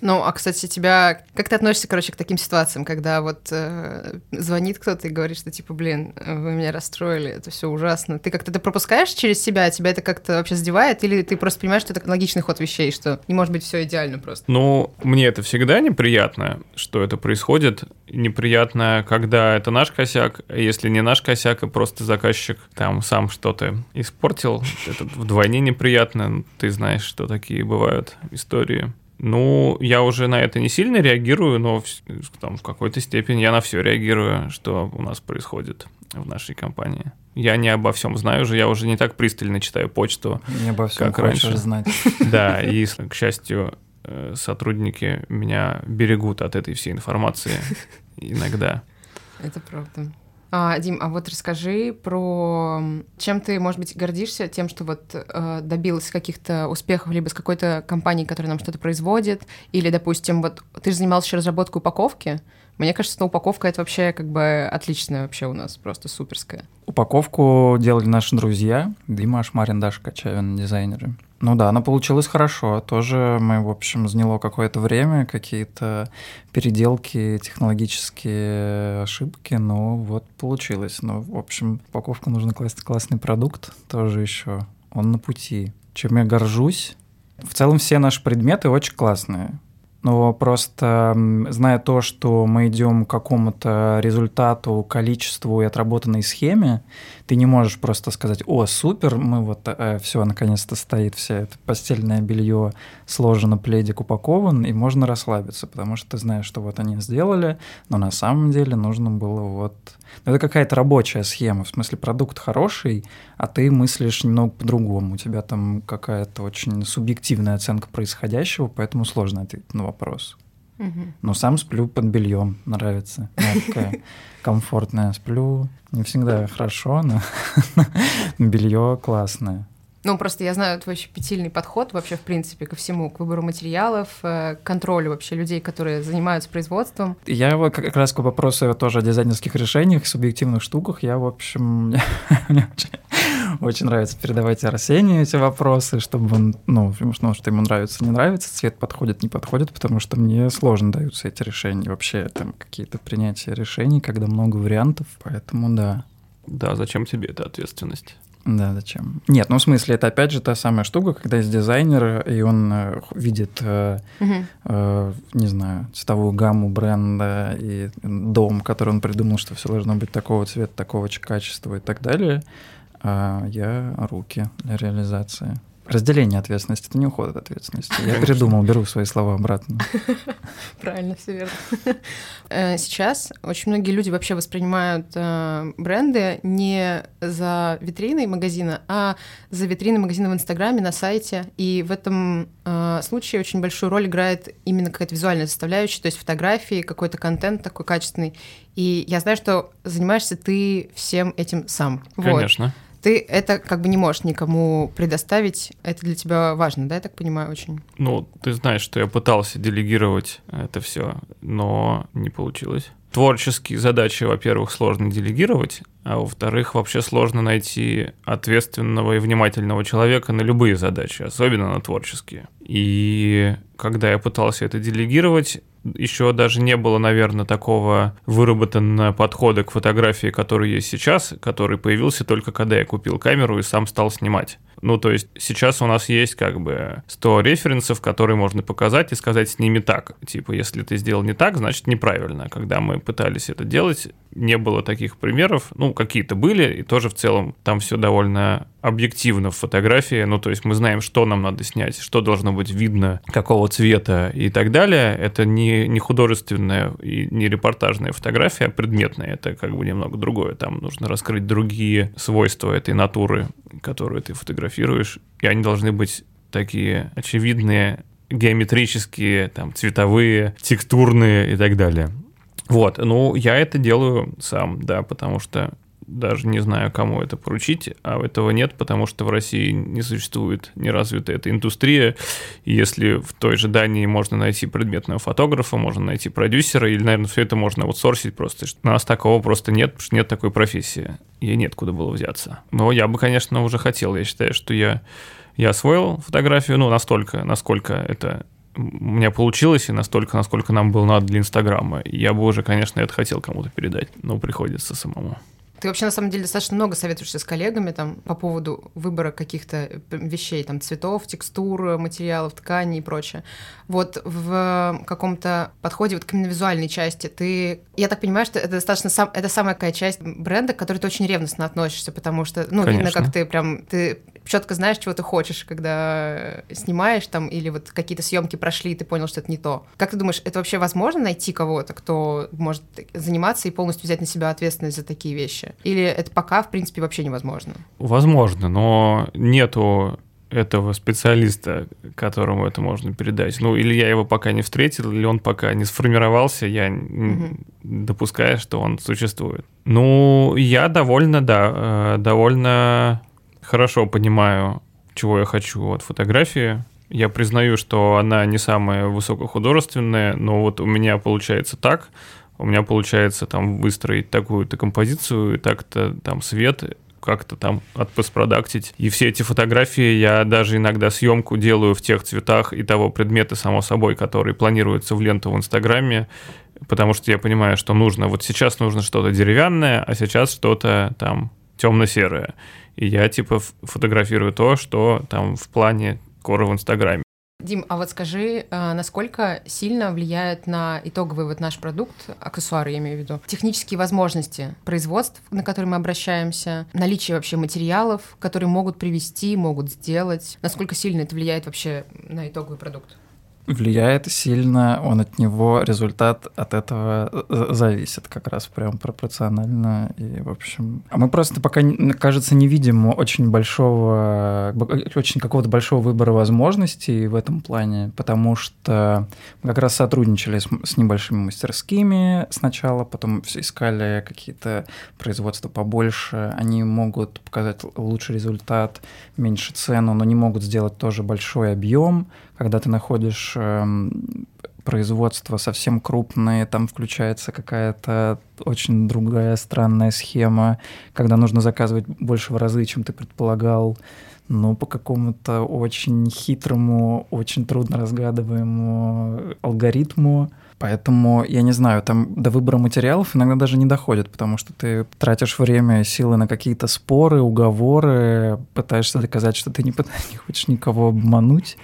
Ну, а, кстати, тебя... Как ты относишься, короче, к таким ситуациям, когда вот э, звонит кто-то и говорит, что, типа, блин, вы меня расстроили, это все ужасно. Ты как-то это пропускаешь через себя, тебя это как-то вообще задевает, или ты просто понимаешь, что это логичный ход вещей, что не может быть все идеально просто? Ну, мне это всегда неприятно, что это происходит. Неприятно, когда это наш косяк, а если не наш косяк, а просто заказчик там сам что-то испортил, это вдвойне неприятно. Ты знаешь, что такие бывают истории. Ну, я уже на это не сильно реагирую, но в, там, в какой-то степени я на все реагирую, что у нас происходит в нашей компании. Я не обо всем знаю уже, я уже не так пристально читаю почту. Не обо всем как раньше знать. Да, и, к счастью, э, сотрудники меня берегут от этой всей информации иногда. Это правда. А, Дим, а вот расскажи про чем ты, может быть, гордишься тем, что вот э, добилась каких-то успехов либо с какой-то компанией, которая нам что-то производит, или, допустим, вот ты же занимался разработкой упаковки. Мне кажется, что упаковка это вообще как бы отличная вообще у нас, просто суперская. Упаковку делали наши друзья, Дима Ашмарин, Даша Качавин, дизайнеры. Ну да, она получилась хорошо. Тоже мы, в общем, заняло какое-то время, какие-то переделки, технологические ошибки, но вот получилось. Но, в общем, упаковку нужно класть классный продукт тоже еще. Он на пути. Чем я горжусь? В целом все наши предметы очень классные. Но просто зная то, что мы идем к какому-то результату, количеству и отработанной схеме, ты не можешь просто сказать, о, супер, мы вот э, все, наконец-то стоит вся это постельное белье сложено, пледик упакован, и можно расслабиться, потому что ты знаешь, что вот они сделали, но на самом деле нужно было вот... Это какая-то рабочая схема, в смысле продукт хороший, а ты мыслишь немного по-другому, у тебя там какая-то очень субъективная оценка происходящего, поэтому сложно ответить на вопрос. Угу. Но сам сплю под бельем, нравится. Мягкое, комфортное. Сплю не всегда хорошо, но белье классное. Ну, просто я знаю твой щепетильный подход вообще, в принципе, ко всему, к выбору материалов, э, к контролю вообще людей, которые занимаются производством. Я вот как раз к вопросу тоже о дизайнерских решениях, субъективных штуках, я, в общем, очень нравится передавать Арсению эти вопросы, чтобы он, ну, ну, что ему нравится, не нравится, цвет подходит, не подходит, потому что мне сложно даются эти решения. Вообще, там какие-то принятия решений, когда много вариантов, поэтому да. Да, зачем тебе эта ответственность? Да, зачем? Нет, ну в смысле, это опять же та самая штука, когда есть дизайнер, и он э, видит, э, угу. э, не знаю, цветовую гамму бренда и дом, который он придумал, что все должно быть такого цвета, такого качества и так далее. А я руки для реализации. Разделение ответственности — это не уход от ответственности. Я передумал, беру свои слова обратно. Правильно, все верно. Э, сейчас очень многие люди вообще воспринимают э, бренды не за витриной магазина, а за витриной магазина в Инстаграме, на сайте. И в этом э, случае очень большую роль играет именно какая-то визуальная составляющая, то есть фотографии, какой-то контент такой качественный. И я знаю, что занимаешься ты всем этим сам. Конечно. Вот ты это как бы не можешь никому предоставить. Это для тебя важно, да, я так понимаю, очень? Ну, ты знаешь, что я пытался делегировать это все, но не получилось. Творческие задачи, во-первых, сложно делегировать, а во-вторых, вообще сложно найти ответственного и внимательного человека на любые задачи, особенно на творческие. И когда я пытался это делегировать, еще даже не было, наверное, такого выработанного подхода к фотографии, который есть сейчас, который появился только когда я купил камеру и сам стал снимать. Ну, то есть сейчас у нас есть как бы 100 референсов, которые можно показать и сказать «сними так». Типа, если ты сделал не так, значит неправильно. Когда мы пытались это делать, не было таких примеров. Ну, какие-то были, и тоже в целом там все довольно объективно в фотографии, ну, то есть мы знаем, что нам надо снять, что должно быть видно, какого цвета и так далее. Это не, не художественная и не репортажная фотография, а предметная. Это как бы немного другое. Там нужно раскрыть другие свойства этой натуры, которую ты фотографируешь, и они должны быть такие очевидные, геометрические, там, цветовые, текстурные и так далее. Вот, ну, я это делаю сам, да, потому что даже не знаю, кому это поручить, а этого нет, потому что в России не существует не развита эта индустрия. И если в той же Дании можно найти предметного фотографа, можно найти продюсера, или, наверное, все это можно аутсорсить просто. У нас такого просто нет, потому что нет такой профессии. Ей нет куда было взяться. Но я бы, конечно, уже хотел. Я считаю, что я, я освоил фотографию, ну, настолько, насколько это у меня получилось, и настолько, насколько нам было надо для Инстаграма. Я бы уже, конечно, это хотел кому-то передать, но приходится самому. Ты вообще, на самом деле, достаточно много советуешься с коллегами там по поводу выбора каких-то э, вещей, там, цветов, текстур, материалов, тканей и прочее. Вот в каком-то подходе вот к именно визуальной части ты... Я так понимаю, что это достаточно сам... это самая какая часть бренда, к которой ты очень ревностно относишься, потому что, ну, Конечно. видно, как ты прям... Ты четко знаешь, чего ты хочешь, когда снимаешь там, или вот какие-то съемки прошли, и ты понял, что это не то. Как ты думаешь, это вообще возможно найти кого-то, кто может заниматься и полностью взять на себя ответственность за такие вещи? Или это пока, в принципе, вообще невозможно? Возможно, но нету этого специалиста, которому это можно передать. Ну, или я его пока не встретил, или он пока не сформировался, я угу. допускаю, что он существует. Ну, я довольно, да, э, довольно хорошо понимаю, чего я хочу от фотографии. Я признаю, что она не самая высокохудожественная, но вот у меня получается так. У меня получается там выстроить такую-то композицию, так-то там свет, как-то там отпоспродактить. И все эти фотографии я даже иногда съемку делаю в тех цветах и того предмета, само собой, который планируется в ленту в Инстаграме, потому что я понимаю, что нужно, вот сейчас нужно что-то деревянное, а сейчас что-то там темно-серое и я типа фотографирую то, что там в плане кора в Инстаграме. Дим, а вот скажи, э, насколько сильно влияет на итоговый вот наш продукт, аксессуары я имею в виду, технические возможности производств, на которые мы обращаемся, наличие вообще материалов, которые могут привести, могут сделать, насколько сильно это влияет вообще на итоговый продукт? Влияет сильно, он от него, результат от этого э, зависит как раз прям пропорционально. И, в общем... А мы просто пока, кажется, не видим очень большого, очень какого-то большого выбора возможностей в этом плане, потому что мы как раз сотрудничали с, с небольшими мастерскими сначала, потом искали какие-то производства побольше, они могут показать лучший результат, меньше цену, но не могут сделать тоже большой объем, когда ты находишь э, производство совсем крупное, там включается какая-то очень другая странная схема, когда нужно заказывать больше в разы, чем ты предполагал, но по какому-то очень хитрому, очень трудно разгадываемому алгоритму. Поэтому, я не знаю, там до выбора материалов иногда даже не доходит, потому что ты тратишь время, силы на какие-то споры, уговоры, пытаешься доказать, что ты не, не хочешь никого обмануть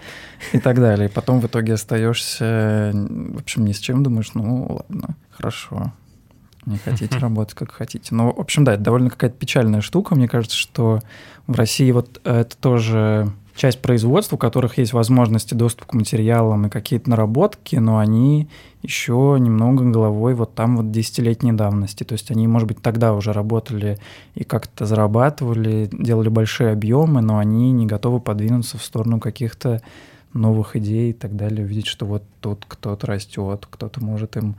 и так далее. И потом в итоге остаешься, в общем, ни с чем, думаешь, ну ладно, хорошо, не хотите работать, как хотите. Ну, в общем, да, это довольно какая-то печальная штука. Мне кажется, что в России вот это тоже часть производств, у которых есть возможности доступ к материалам и какие-то наработки, но они еще немного головой вот там вот десятилетней давности. То есть они, может быть, тогда уже работали и как-то зарабатывали, делали большие объемы, но они не готовы подвинуться в сторону каких-то новых идей и так далее, увидеть, что вот тут кто-то растет, кто-то может им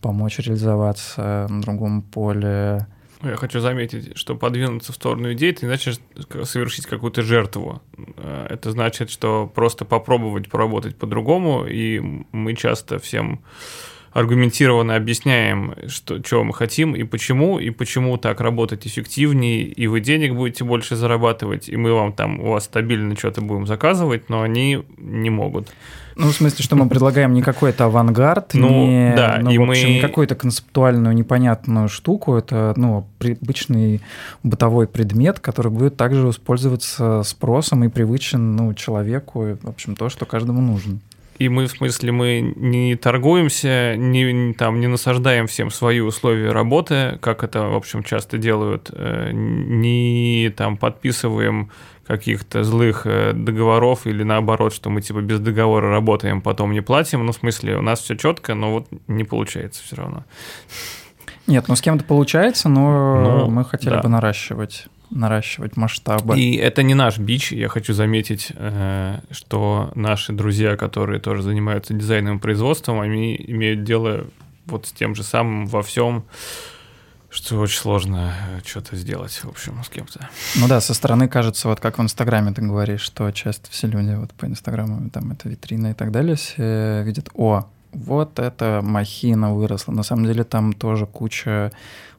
помочь реализоваться на другом поле, я хочу заметить, что подвинуться в сторону идеи, это не значит совершить какую-то жертву. Э, это значит, что просто попробовать поработать по-другому, и мы часто всем аргументированно объясняем, что, чего мы хотим и почему, и почему так работать эффективнее, и вы денег будете больше зарабатывать, и мы вам там, у вас стабильно что-то будем заказывать, но они не могут. Ну, в смысле, что мы предлагаем не какой-то авангард, ну, не, да, ну, и в общем, мы... какую-то концептуальную непонятную штуку. Это ну, обычный бытовой предмет, который будет также использоваться спросом и привычен ну, человеку. В общем, то, что каждому нужно. И мы, в смысле, мы не торгуемся, не, там, не насаждаем всем свои условия работы, как это, в общем, часто делают, э, не там подписываем каких-то злых э, договоров или наоборот, что мы типа без договора работаем, потом не платим. Ну, в смысле, у нас все четко, но вот не получается все равно. Нет, ну с кем-то получается, но ну, мы хотели да. бы наращивать наращивать масштабы. И это не наш бич. Я хочу заметить, э, что наши друзья, которые тоже занимаются дизайном и производством, они имеют дело вот с тем же самым во всем, что очень сложно э, что-то сделать, в общем, с кем-то. Ну да, со стороны кажется, вот как в Инстаграме ты говоришь, что часто все люди вот по Инстаграму, там это витрина и так далее, все видят, о, вот эта махина выросла. На самом деле там тоже куча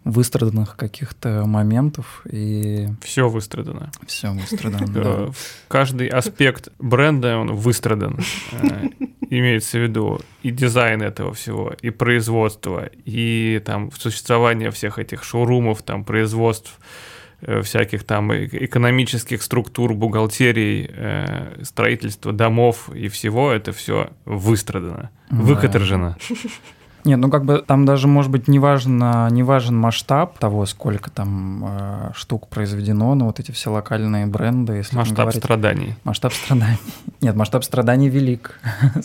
выстраданных каких-то моментов и... Все выстрадано. Все выстрадано, да. Каждый аспект бренда, он выстрадан. Э, имеется в виду и дизайн этого всего, и производство, и там существование всех этих шоурумов, там производств, Э, всяких там экономических структур, бухгалтерий, э, строительства домов и всего, это все выстрадано, да. выкаторжено. Нет, ну как бы там даже, может быть, не, важно, не важен масштаб того, сколько там э, штук произведено, но вот эти все локальные бренды. Если масштаб говорить, страданий. Масштаб страданий. Нет, масштаб страданий велик.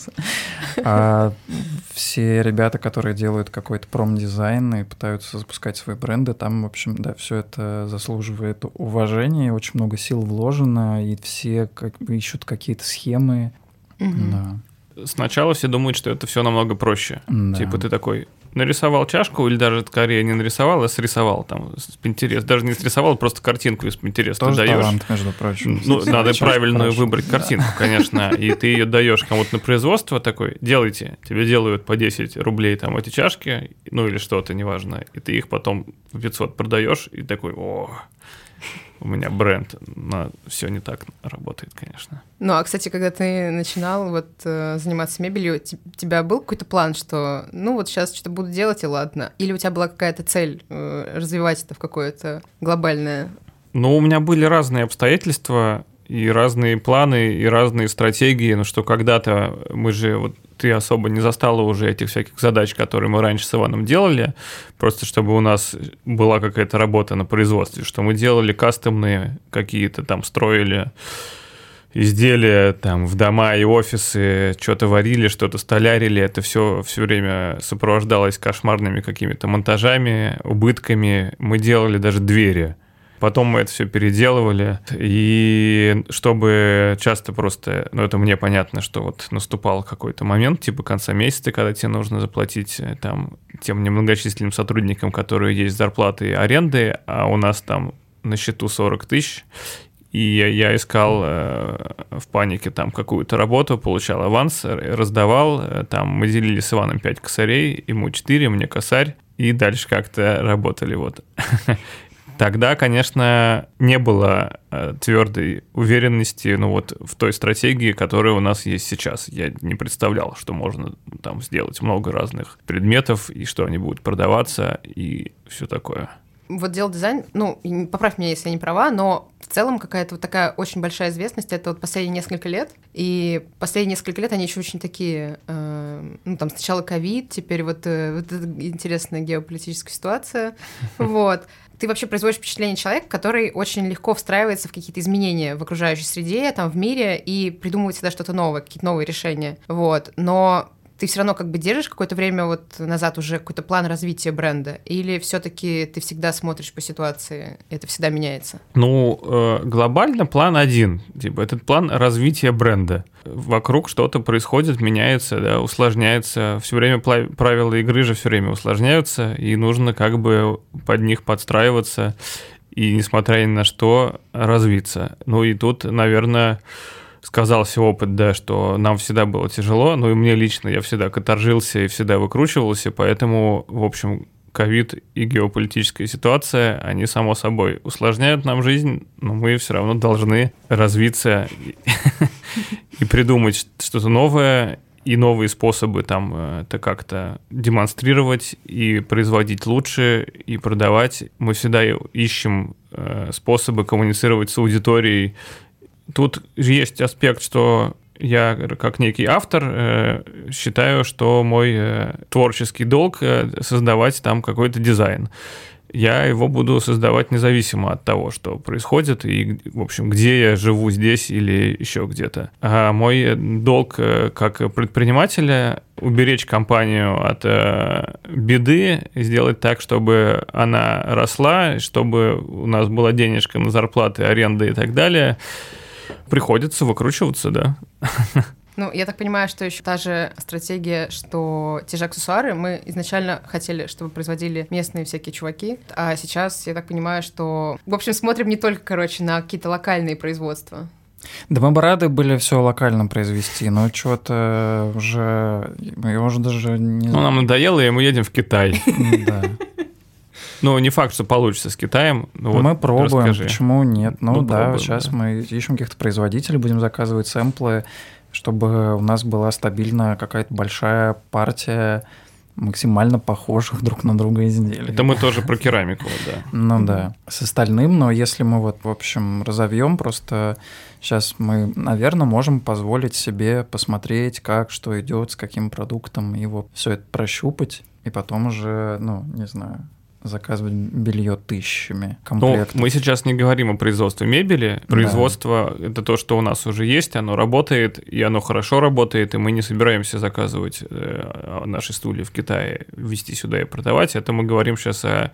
А все ребята, которые делают какой-то промдизайн и пытаются запускать свои бренды, там, в общем, да, все это заслуживает уважения, очень много сил вложено, и все как бы ищут какие-то схемы. Да сначала все думают, что это все намного проще. Да. Типа ты такой нарисовал чашку, или даже скорее не нарисовал, а срисовал там с Pinterest. Даже не срисовал, просто картинку из Pinterest Тоже ты даешь. талант, между прочим. Ну, надо правильную выбрать картинку, конечно. И ты ее даешь кому-то на производство такой, делайте. Тебе делают по 10 рублей там эти чашки, ну или что-то, неважно. И ты их потом в 500 продаешь, и такой, о, у меня бренд, но все не так работает, конечно. Ну, а, кстати, когда ты начинал вот э, заниматься мебелью, у тебя был какой-то план, что, ну, вот сейчас что-то буду делать, и ладно? Или у тебя была какая-то цель э, развивать это в какое-то глобальное? Ну, у меня были разные обстоятельства, и разные планы, и разные стратегии, но что когда-то мы же вот ты особо не застала уже этих всяких задач, которые мы раньше с Иваном делали, просто чтобы у нас была какая-то работа на производстве, что мы делали кастомные какие-то там, строили изделия там в дома и офисы, что-то варили, что-то столярили, это все все время сопровождалось кошмарными какими-то монтажами, убытками. Мы делали даже двери Потом мы это все переделывали, и чтобы часто просто, ну это мне понятно, что вот наступал какой-то момент, типа конца месяца, когда тебе нужно заплатить э, там тем немногочисленным сотрудникам, которые есть зарплаты и аренды, а у нас там на счету 40 тысяч, и я искал э, в панике там какую-то работу, получал аванс, раздавал, э, там мы делили с Иваном 5 косарей, ему 4, мне косарь, и дальше как-то работали вот. Тогда, конечно, не было э, твердой уверенности, ну вот в той стратегии, которая у нас есть сейчас. Я не представлял, что можно там сделать много разных предметов и что они будут продаваться и все такое. Вот делал дизайн, ну, поправь меня, если я не права, но в целом какая-то вот такая очень большая известность, это вот последние несколько лет, и последние несколько лет они еще очень такие, э, ну, там сначала ковид, теперь вот, э, вот эта интересная геополитическая ситуация, вот ты вообще производишь впечатление человека, который очень легко встраивается в какие-то изменения в окружающей среде, там, в мире, и придумывает всегда что-то новое, какие-то новые решения. Вот. Но ты все равно как бы держишь какое-то время вот назад уже какой-то план развития бренда? Или все-таки ты всегда смотришь по ситуации, это всегда меняется? Ну, э, глобально план один. Типа, этот план развития бренда. Вокруг что-то происходит, меняется, да, усложняется. Все время правила игры же все время усложняются, и нужно как бы под них подстраиваться и, несмотря ни на что, развиться. Ну и тут, наверное, сказался опыт, да, что нам всегда было тяжело, ну и мне лично, я всегда каторжился и всегда выкручивался, поэтому, в общем, ковид и геополитическая ситуация, они, само собой, усложняют нам жизнь, но мы все равно должны развиться и придумать что-то новое, и новые способы там э, это как-то демонстрировать и производить лучше и продавать. Мы всегда ищем э, способы коммуницировать с аудиторией Тут есть аспект, что я, как некий автор, э, считаю, что мой э, творческий долг э, создавать там какой-то дизайн я его буду создавать независимо от того, что происходит и, в общем, где я живу здесь или еще где-то. А мой долг как предпринимателя уберечь компанию от беды, сделать так, чтобы она росла, чтобы у нас была денежка на зарплаты, аренды и так далее. Приходится выкручиваться, да. Ну, я так понимаю, что еще та же стратегия, что те же аксессуары мы изначально хотели, чтобы производили местные всякие чуваки, а сейчас я так понимаю, что, в общем, смотрим не только, короче, на какие-то локальные производства. Да мы бы рады были все локально произвести, но что-то уже... Мы уже даже не... Ну, нам надоело, и мы едем в Китай. Да. Ну, не факт, что получится с Китаем. Ну, вот мы пробуем, расскажи. почему нет? Ну мы да, пробуем, сейчас да. мы ищем каких-то производителей, будем заказывать сэмплы, чтобы у нас была стабильная какая-то большая партия максимально похожих друг на друга изделий. Это мы тоже про керамику, да. Ну да. С остальным, но если мы вот, в общем, разовьем, просто сейчас мы, наверное, можем позволить себе посмотреть, как, что идет, с каким продуктом, вот все это прощупать, и потом уже, ну, не знаю, заказывать белье тысячами комплектов. Ну, мы сейчас не говорим о производстве мебели. Производство да. это то, что у нас уже есть, оно работает, и оно хорошо работает, и мы не собираемся заказывать э, наши стулья в Китае, везти сюда и продавать. Это мы говорим сейчас о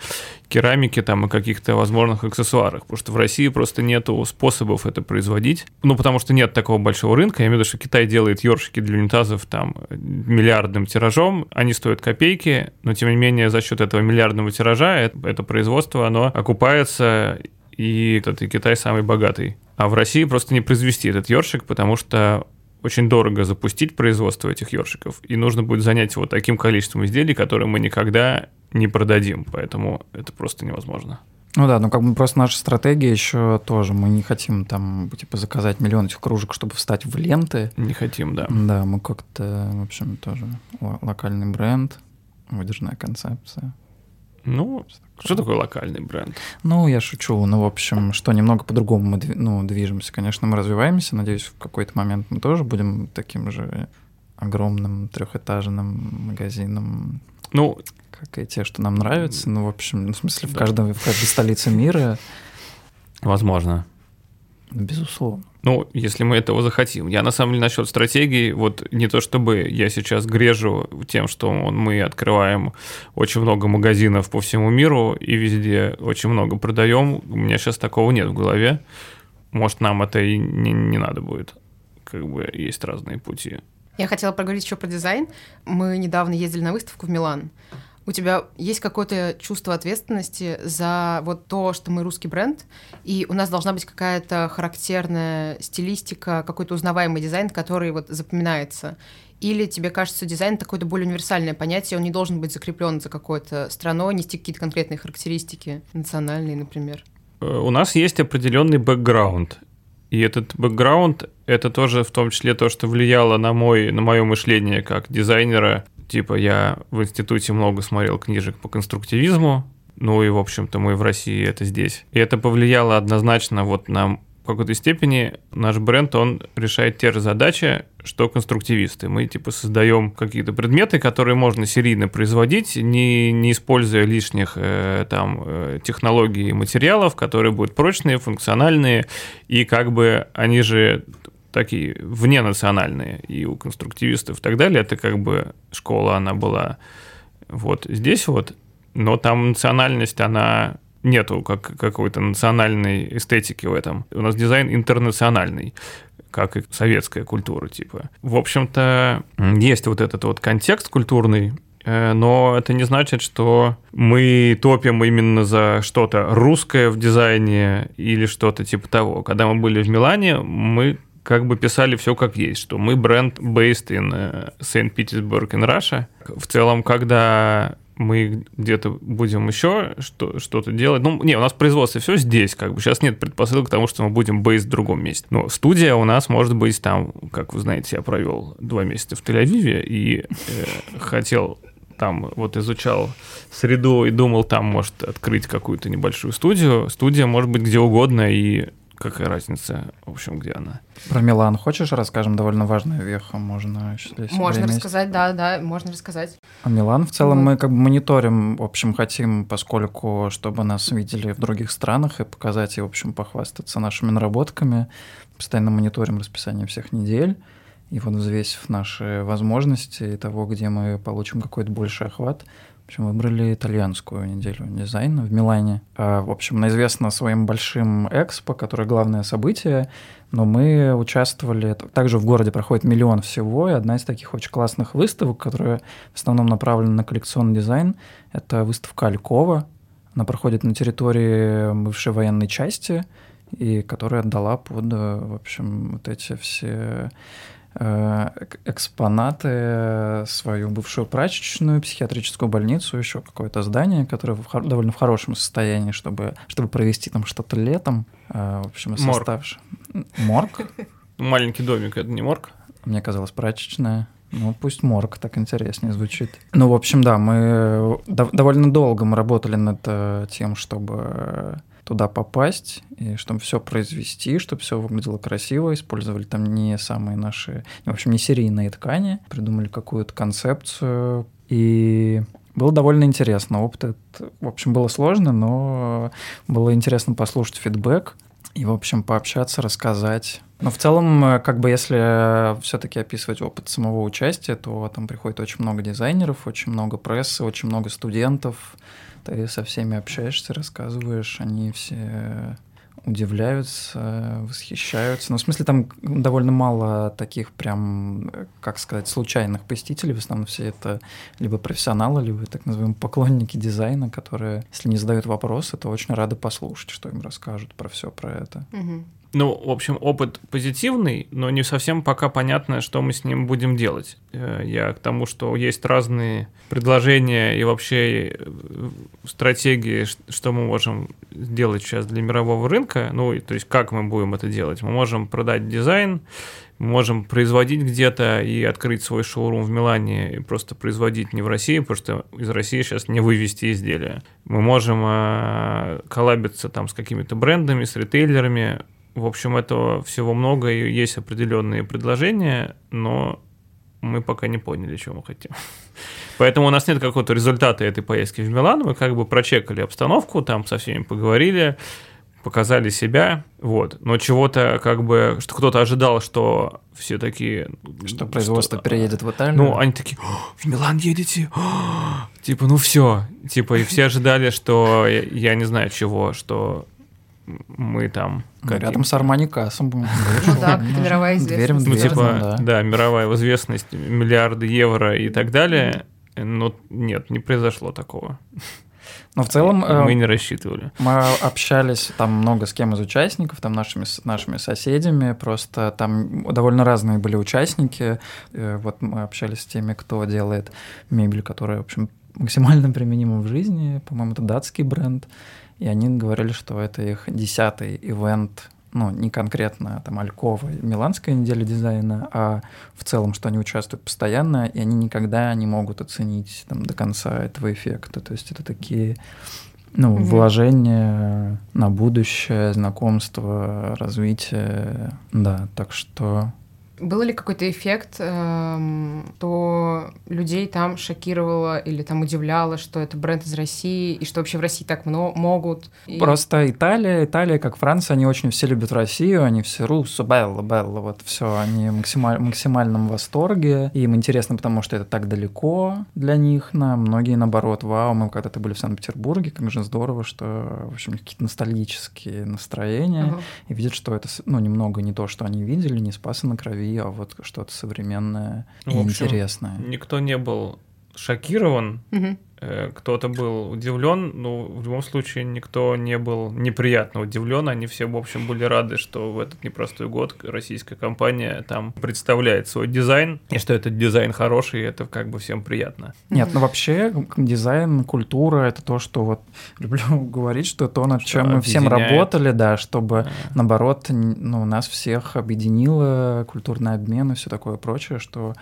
керамике там и каких-то возможных аксессуарах, потому что в России просто нету способов это производить. Ну, потому что нет такого большого рынка. Я имею в виду, что Китай делает ёршики для унитазов там миллиардным тиражом, они стоят копейки, но тем не менее за счет этого миллиардного тиража тиража, это, производство, оно окупается, и этот и Китай самый богатый. А в России просто не произвести этот ёршик, потому что очень дорого запустить производство этих ёршиков, и нужно будет занять его таким количеством изделий, которые мы никогда не продадим, поэтому это просто невозможно. Ну да, ну как бы просто наша стратегия еще тоже. Мы не хотим там, типа, заказать миллион этих кружек, чтобы встать в ленты. Не хотим, да. Да, мы как-то, в общем, тоже локальный бренд, выдержанная концепция. Ну, что такое локальный бренд? Ну, я шучу. Ну, в общем, что немного по-другому мы ну, движемся. Конечно, мы развиваемся. Надеюсь, в какой-то момент мы тоже будем таким же огромным трехэтажным магазином. Ну, как и те, что нам нравятся. Ну, в общем, ну, в смысле, в, каждом, в каждой столице мира. Возможно. Безусловно. Ну, если мы этого захотим. Я на самом деле насчет стратегии, вот не то чтобы я сейчас грежу тем, что мы открываем очень много магазинов по всему миру и везде очень много продаем. У меня сейчас такого нет в голове. Может, нам это и не, не надо будет. Как бы есть разные пути. Я хотела поговорить еще про дизайн. Мы недавно ездили на выставку в Милан у тебя есть какое-то чувство ответственности за вот то, что мы русский бренд, и у нас должна быть какая-то характерная стилистика, какой-то узнаваемый дизайн, который вот запоминается. Или тебе кажется, дизайн такое-то более универсальное понятие, он не должен быть закреплен за какой-то страной, нести какие-то конкретные характеристики, национальные, например? Э, у нас есть определенный бэкграунд. И этот бэкграунд — это тоже в том числе то, что влияло на, мой, на мое мышление как дизайнера Типа я в институте много смотрел книжек по конструктивизму, ну и, в общем-то, мы в России это здесь. И это повлияло однозначно вот на в какой-то степени наш бренд, он решает те же задачи, что конструктивисты. Мы типа создаем какие-то предметы, которые можно серийно производить, не, не используя лишних э, там э, технологий и материалов, которые будут прочные, функциональные, и как бы они же такие вненациональные, и у конструктивистов и так далее, это как бы школа, она была вот здесь вот, но там национальность, она нету как какой-то национальной эстетики в этом. У нас дизайн интернациональный как и советская культура, типа. В общем-то, есть вот этот вот контекст культурный, э, но это не значит, что мы топим именно за что-то русское в дизайне или что-то типа того. Когда мы были в Милане, мы как бы писали все как есть, что мы бренд based in э, St. Petersburg in Russia. В целом, когда мы где-то будем еще что- что-то делать. Ну, не, у нас производство все здесь, как бы сейчас нет предпосылок к тому, что мы будем бейс в другом месте. Но студия у нас может быть там, как вы знаете, я провел два месяца в Тель-Авиве и э, хотел там вот изучал среду и думал там может открыть какую-то небольшую студию. Студия может быть где угодно и какая разница, в общем, где она. Про Милан хочешь расскажем? Довольно важная веха, можно здесь Можно рассказать, есть. да, да, можно рассказать. А Милан в целом вот. мы как бы мониторим, в общем, хотим, поскольку, чтобы нас видели в других странах и показать, и, в общем, похвастаться нашими наработками, постоянно мониторим расписание всех недель, и вот взвесив наши возможности и того, где мы получим какой-то больший охват, общем, выбрали итальянскую неделю дизайна в Милане. А, в общем, она известна своим большим экспо, которое главное событие, но мы участвовали... Также в городе проходит миллион всего, и одна из таких очень классных выставок, которая в основном направлена на коллекционный дизайн, это выставка Алькова. Она проходит на территории бывшей военной части, и которая отдала под, в общем, вот эти все Э, экспонаты, свою бывшую прачечную, психиатрическую больницу, еще какое-то здание, которое в, довольно в хорошем состоянии, чтобы, чтобы провести там что-то летом. Э, в общем, морг. Морг? Маленький домик, это не морг? Мне казалось, прачечная. Ну, пусть морг так интереснее звучит. Ну, в общем, да, мы довольно долго мы работали над э, тем, чтобы туда попасть, и чтобы все произвести, чтобы все выглядело красиво, использовали там не самые наши, в общем, не серийные ткани, придумали какую-то концепцию, и было довольно интересно. Опыт, в общем, было сложно, но было интересно послушать фидбэк и, в общем, пообщаться, рассказать. Но в целом, как бы если все-таки описывать опыт самого участия, то там приходит очень много дизайнеров, очень много прессы, очень много студентов, ты со всеми общаешься, рассказываешь, они все удивляются, восхищаются. Ну, в смысле, там довольно мало таких прям, как сказать, случайных посетителей. В основном все это либо профессионалы, либо так называемые поклонники дизайна, которые, если не задают вопросы, то очень рады послушать, что им расскажут про все про это. Угу. Ну, в общем, опыт позитивный, но не совсем пока понятно, что мы с ним будем делать. Э, я к тому, что есть разные предложения и вообще э, стратегии, что мы можем сделать сейчас для мирового рынка. Ну, то есть как мы будем это делать? Мы можем продать дизайн, мы можем производить где-то и открыть свой шоурум в Милане и просто производить не в России, потому что из России сейчас не вывести изделия. Мы можем э, коллабиться там с какими-то брендами, с ритейлерами, в общем, этого всего много, и есть определенные предложения, но мы пока не поняли, чего мы хотим. Поэтому у нас нет какого-то результата этой поездки в Милан. Мы как бы прочекали обстановку, там со всеми поговорили, показали себя, вот. Но чего-то как бы, что кто-то ожидал, что все такие... Что производство что, переедет в Италию? Ну, они такие, в Милан едете? типа, ну все. Типа, и все ожидали, что, я, я не знаю чего, что мы там... Ну, рядом с Армани Кассом. Ну да, мировая известность. Ну, типа, да, мировая известность, миллиарды евро и так далее. Но нет, не произошло такого. Но в целом... Мы э, не рассчитывали. Мы общались там много с кем из участников, там нашими, нашими соседями, просто там довольно разные были участники. Э, вот мы общались с теми, кто делает мебель, которая, в общем, максимально применима в жизни. По-моему, это датский бренд. И они говорили, что это их десятый ивент, ну, не конкретно там Алькова, Миланская неделя дизайна, а в целом, что они участвуют постоянно, и они никогда не могут оценить там до конца этого эффекта. То есть это такие ну, угу. вложения на будущее, знакомство, развитие, да, так что был ли какой-то эффект, эм, то людей там шокировало или там удивляло, что это бренд из России, и что вообще в России так много могут? И... Просто Италия, Италия, как Франция, они очень все любят Россию, они все руссо, белла, белла, вот все, они максималь, в максимальном восторге, и им интересно, потому что это так далеко для них, на многие наоборот, вау, мы когда-то были в Санкт-Петербурге, как же здорово, что, в общем, какие-то ностальгические настроения, uh-huh. и видят, что это, ну, немного не то, что они видели, не спасы на крови, а вот что-то современное и общем, интересное. Никто не был шокирован угу. Э, кто-то был удивлен, но в любом случае никто не был неприятно удивлен. Они все, в общем, были рады, что в этот непростой год российская компания там представляет свой дизайн, и что этот дизайн хороший, и это как бы всем приятно. Нет, ну вообще дизайн, культура — это то, что вот люблю говорить, что то, над что чем мы всем работали, да, чтобы, а. наоборот, ну, нас всех объединило культурный обмен и все такое прочее, что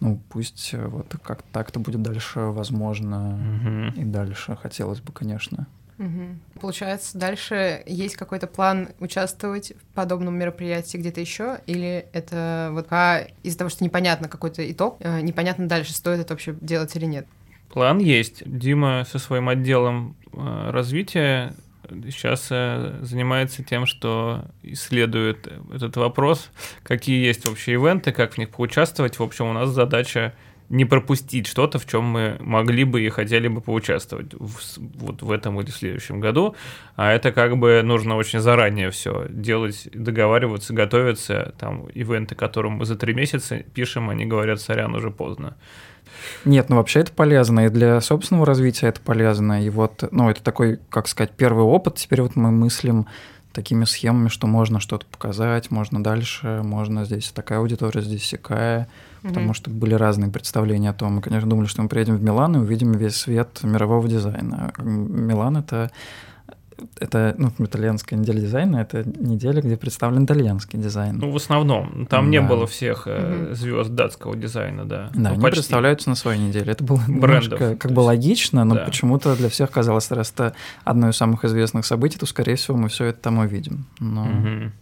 ну, пусть э, вот как так-то будет дальше возможно угу. и дальше хотелось бы, конечно. Угу. Получается, дальше есть какой-то план участвовать в подобном мероприятии где-то еще, или это вот а из-за того, что непонятно какой-то итог, э, непонятно дальше, стоит это вообще делать или нет? План есть. Дима со своим отделом э, развития сейчас э, занимается тем, что исследует этот вопрос, какие есть вообще ивенты, как в них поучаствовать. В общем, у нас задача не пропустить что-то, в чем мы могли бы и хотели бы поучаствовать в, вот в этом или в следующем году. А это как бы нужно очень заранее все делать, договариваться, готовиться. Там ивенты, которым мы за три месяца пишем, они говорят, сорян, уже поздно. Нет, ну вообще это полезно, и для собственного развития это полезно. И вот, ну, это такой, как сказать, первый опыт. Теперь вот мы мыслим такими схемами, что можно что-то показать, можно дальше, можно здесь такая аудитория, здесь всякая, угу. потому что были разные представления о том. Мы, конечно, думали, что мы приедем в Милан и увидим весь свет мирового дизайна. Милан — это это, ну, итальянская неделя дизайна, это неделя, где представлен итальянский дизайн. Ну, в основном. Там да. не было всех э, звезд датского дизайна, да. Да, ну, они почти. представляются на своей неделе. Это было Брендов, немножко, как бы логично, но да. почему-то для всех казалось, раз это одно из самых известных событий, то, скорее всего, мы все это там увидим. Но... Угу.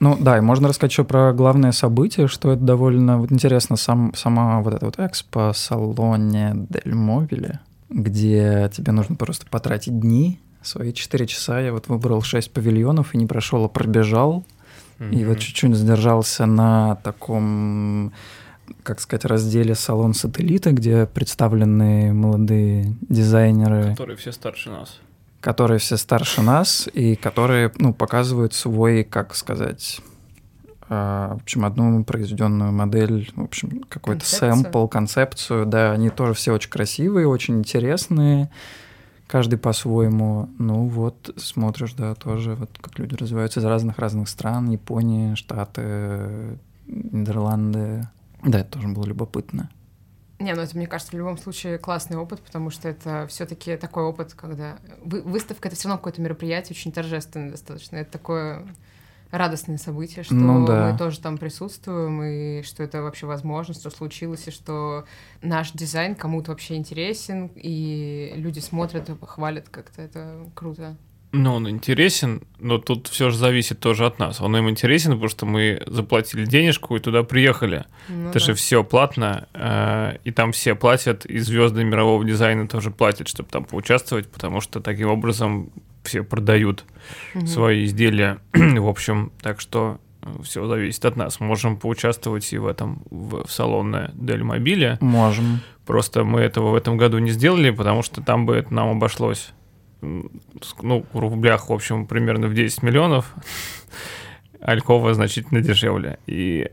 Ну да, и можно рассказать еще про главное событие, что это довольно вот интересно, сам, сама вот эта вот экспо салоне Дель Мобиле, где тебе нужно просто потратить дни, свои 4 часа я вот выбрал 6 павильонов и не прошел, а пробежал. Mm-hmm. И вот чуть-чуть задержался на таком, как сказать, разделе салон сателлита, где представлены молодые дизайнеры. Которые все старше нас. Которые все старше нас и которые, ну, показывают свой, как сказать, а, в общем, одну произведенную модель, в общем, какой-то сэмпл, концепцию, да, они тоже все очень красивые, очень интересные каждый по-своему. Ну вот, смотришь, да, тоже, вот как люди развиваются из разных-разных стран, Япония, Штаты, Нидерланды. Да, это тоже было любопытно. Не, ну это, мне кажется, в любом случае классный опыт, потому что это все таки такой опыт, когда... Выставка — это все равно какое-то мероприятие очень торжественное достаточно. Это такое радостное событие, что ну, да. мы тоже там присутствуем, и что это вообще возможно, что случилось, и что наш дизайн кому-то вообще интересен, и люди смотрят, хвалят как-то, это круто. Ну, он интересен, но тут все же зависит тоже от нас. Он им интересен, потому что мы заплатили денежку и туда приехали. Ну, Это да. же все платно, э, и там все платят, и звезды мирового дизайна тоже платят, чтобы там поучаствовать, потому что таким образом все продают угу. свои изделия. в общем, так что э, все зависит от нас. Можем поучаствовать и в этом, в, в салоне Дель Мобиле. Можем. Просто мы этого в этом году не сделали, потому что там бы это нам обошлось, ну, в рублях, в общем, примерно в 10 миллионов. Алькова значительно дешевле. И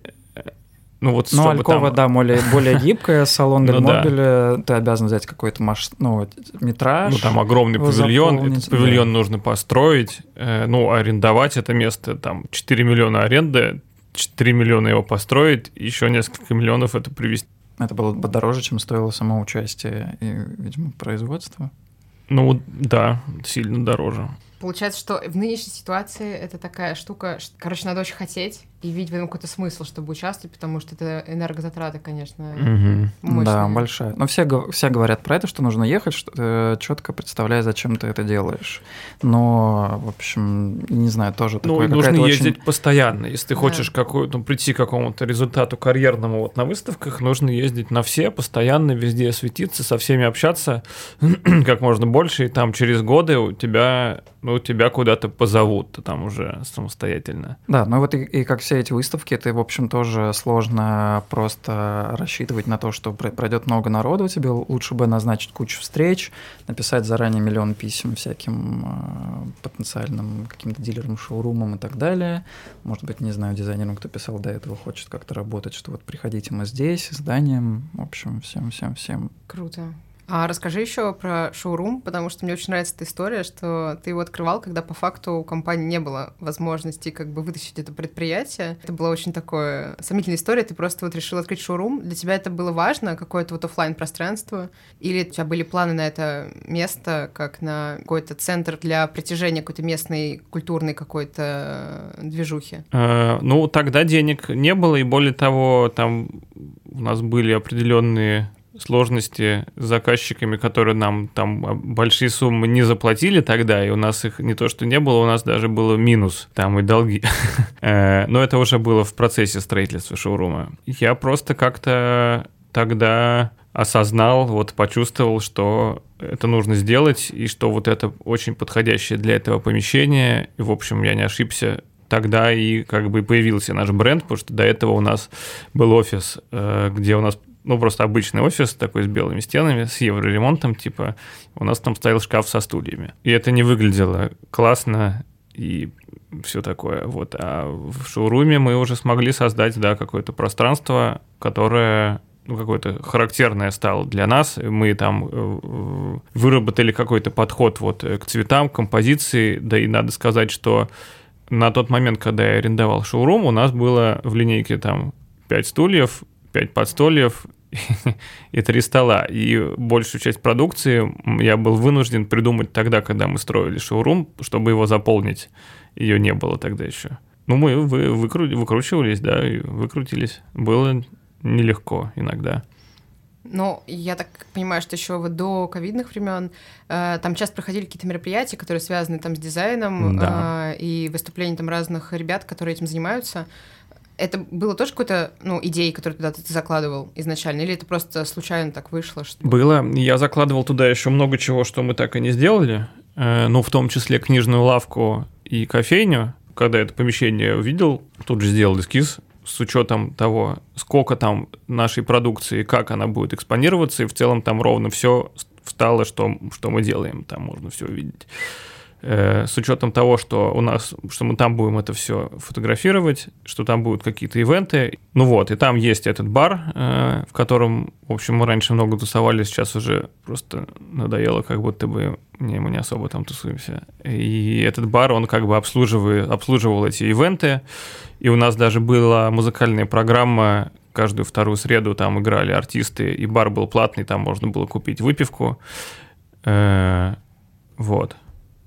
ну, вот ну Алькова, там... да, более, более гибкая, салон Дель Мобиле, ты обязан взять какой-то маш... ну, метраж. Ну, там огромный павильон, этот павильон нужно построить, э, ну, арендовать это место, там 4 миллиона аренды, 4 миллиона его построить, еще несколько миллионов это привести. Это было бы дороже, чем стоило само участие и, видимо, производство. Ну, да, сильно дороже. Получается, что в нынешней ситуации это такая штука, короче, надо очень хотеть и видеть в этом какой-то смысл, чтобы участвовать, потому что это энергозатраты, конечно, угу. мощные. Да, большая. Но все, все говорят про это, что нужно ехать, что, э, четко представляя, зачем ты это делаешь. Но, в общем, не знаю, тоже ну, такое нужно ездить очень... постоянно. Если ты да. хочешь какой, ну, прийти к какому-то результату карьерному вот на выставках, нужно ездить на все, постоянно везде светиться, со всеми общаться как можно больше, и там через годы у тебя, ну, тебя куда-то позовут, ты там уже самостоятельно. Да, ну вот и, и как все эти выставки, это, в общем, тоже сложно просто рассчитывать на то, что пройдет много народу, тебе лучше бы назначить кучу встреч, написать заранее миллион писем всяким э, потенциальным каким-то дилерам, шоурумам и так далее. Может быть, не знаю, дизайнерам, кто писал до этого, хочет как-то работать, что вот приходите мы здесь, зданием, в общем, всем-всем-всем. Круто. А расскажи еще про шоурум, потому что мне очень нравится эта история, что ты его открывал, когда по факту у компании не было возможности как бы вытащить это предприятие. Это была очень такое сомнительная история. Ты просто вот решил открыть шоурум. Для тебя это было важно, какое-то вот офлайн пространство Или у тебя были планы на это место, как на какой-то центр для притяжения какой-то местной культурной какой-то движухи? А, ну, тогда денег не было, и более того, там у нас были определенные сложности с заказчиками, которые нам там большие суммы не заплатили тогда, и у нас их не то что не было, у нас даже было минус, там и долги. Э, но это уже было в процессе строительства шоурума. Я просто как-то тогда осознал, вот почувствовал, что это нужно сделать, и что вот это очень подходящее для этого помещение. И, в общем, я не ошибся. Тогда и как бы появился наш бренд, потому что до этого у нас был офис, э, где у нас ну, просто обычный офис такой с белыми стенами, с евроремонтом, типа, у нас там стоял шкаф со стульями. И это не выглядело классно и все такое. Вот. А в шоуруме мы уже смогли создать, да, какое-то пространство, которое ну, какое-то характерное стало для нас. Мы там э, выработали какой-то подход вот к цветам, к композиции, да и надо сказать, что на тот момент, когда я арендовал шоурум, у нас было в линейке там 5 стульев, 5 подстольев и три стола. И большую часть продукции я был вынужден придумать тогда, когда мы строили шоурум, чтобы его заполнить. Ее не было тогда еще. Ну, мы вы, выкру, выкручивались, да, выкрутились. Было нелегко иногда. Ну, я так понимаю, что еще вот до ковидных времен э, там часто проходили какие-то мероприятия, которые связаны там с дизайном да. э, и выступления там разных ребят, которые этим занимаются. Это было тоже какой-то, ну, идеей, которую туда ты закладывал изначально, или это просто случайно так вышло? Что... Было. Я закладывал туда еще много чего, что мы так и не сделали. Э, ну, в том числе книжную лавку и кофейню. Когда это помещение увидел, тут же сделал эскиз с учетом того, сколько там нашей продукции, как она будет экспонироваться, и в целом там ровно все встало, что, что мы делаем, там можно все увидеть. Э, с учетом того, что у нас, что мы там будем это все фотографировать, что там будут какие-то ивенты. Ну вот, и там есть этот бар, э, в котором, в общем, мы раньше много тусовали, сейчас уже просто надоело, как будто бы не, мы не особо там тусуемся. И этот бар, он как бы обслуживает, обслуживал эти ивенты, и у нас даже была музыкальная программа, каждую вторую среду там играли артисты, и бар был платный, там можно было купить выпивку. Э, вот.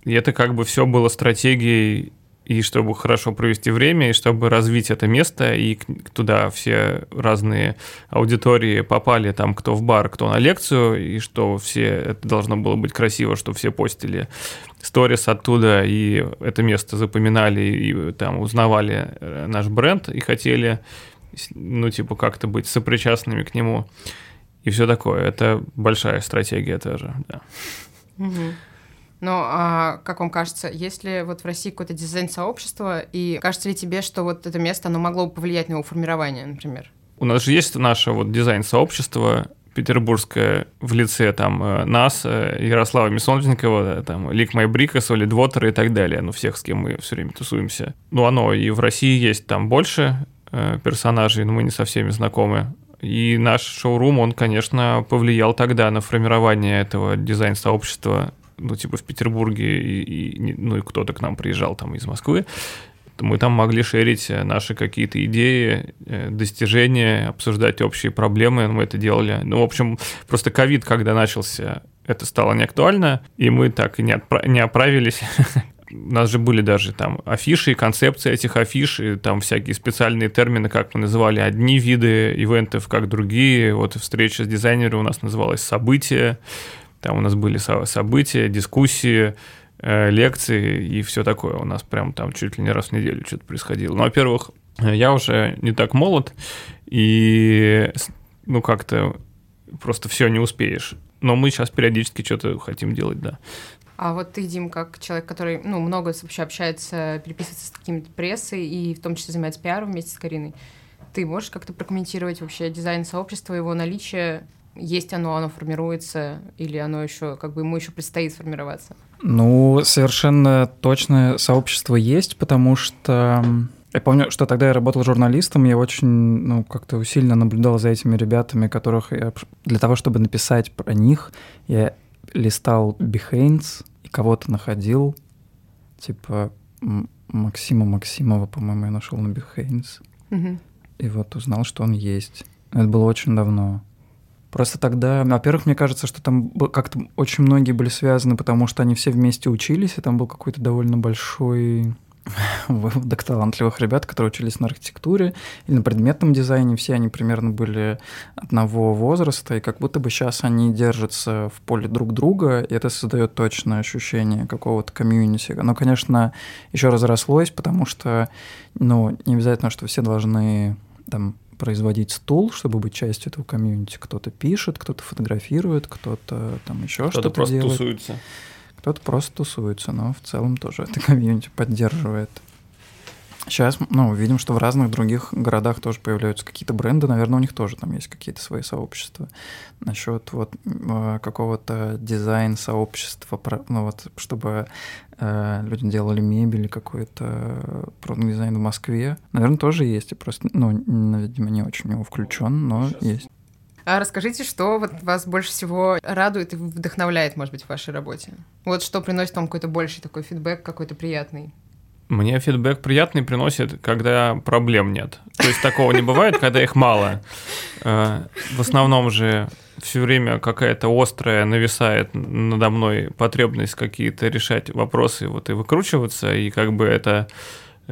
И это как бы все было стратегией и чтобы хорошо провести время, и чтобы развить это место, и туда все разные аудитории попали, там кто в бар, кто на лекцию, и что все, это должно было быть красиво, что все постили сторис оттуда, и это место запоминали, и там узнавали э, наш бренд, и хотели, ну, типа, как-то быть сопричастными к нему, и все такое. Это большая стратегия тоже, да. Угу. Но а, как вам кажется, есть ли вот в России какое-то дизайн-сообщество, и кажется ли тебе, что вот это место, оно могло бы повлиять на его формирование, например? У нас же есть наше вот дизайн-сообщество, петербургское в лице там э, нас, э, Ярослава Месонжникова, там Лик Майбрика, Солид Вотер и так далее, ну всех, с кем мы все время тусуемся. Ну оно и в России есть там больше э, персонажей, но мы не со всеми знакомы. И наш шоурум, он, конечно, повлиял тогда на формирование этого дизайн-сообщества ну, типа в Петербурге, и, и, ну, и кто-то к нам приезжал там из Москвы, мы там могли шерить э, наши какие-то идеи, э, достижения, обсуждать общие проблемы, мы это делали. Ну, в общем, просто ковид, когда начался, это стало неактуально, и мы так и не, отпра- не оправились. У нас же были даже там афиши, концепции этих афиш, и там всякие специальные термины, как мы называли одни виды ивентов, как другие. Вот встреча с дизайнером у нас называлась «Событие», там у нас были события, дискуссии, э, лекции и все такое. У нас прям там чуть ли не раз в неделю что-то происходило. Ну, во-первых, я уже не так молод, и ну как-то просто все не успеешь. Но мы сейчас периодически что-то хотим делать, да. А вот ты, Дим, как человек, который ну, много вообще общается, переписывается с какими-то прессой и в том числе занимается пиаром вместе с Кариной, ты можешь как-то прокомментировать вообще дизайн сообщества, его наличие есть оно, оно формируется, или оно еще, как бы ему еще предстоит сформироваться? Ну, совершенно точное сообщество есть, потому что я помню, что тогда я работал журналистом, я очень, ну, как-то сильно наблюдал за этими ребятами, которых я... Для того, чтобы написать про них, я листал Behance и кого-то находил, типа Максима Максимова, по-моему, я нашел на Behance. Угу. И вот узнал, что он есть. Это было очень давно. Просто тогда, во-первых, мне кажется, что там как-то очень многие были связаны, потому что они все вместе учились, и там был какой-то довольно большой выводок талантливых ребят, которые учились на архитектуре или на предметном дизайне. Все они примерно были одного возраста, и как будто бы сейчас они держатся в поле друг друга, и это создает точное ощущение какого-то комьюнити. Но, конечно, еще разрослось, потому что, ну, не обязательно, что все должны там производить стул, чтобы быть частью этого комьюнити. Кто-то пишет, кто-то фотографирует, кто-то там еще что-то Кто-то просто делает. тусуется. Кто-то просто тусуется, но в целом тоже это комьюнити поддерживает. Сейчас, ну, видим, что в разных других городах тоже появляются какие-то бренды, наверное, у них тоже там есть какие-то свои сообщества. Насчет вот э, какого-то дизайн-сообщества, ну вот, чтобы люди делали мебель, какой-то продукт дизайн в Москве, наверное, тоже есть. И просто, ну, видимо, не очень в него включен, но Сейчас. есть. А расскажите, что вот вас больше всего радует и вдохновляет, может быть, в вашей работе? Вот что приносит вам какой-то больший такой фидбэк, какой-то приятный? Мне фидбэк приятный приносит, когда проблем нет. То есть такого не бывает, когда их мало. Э, в основном же все время какая-то острая нависает надо мной потребность какие-то решать вопросы вот и выкручиваться, и как бы это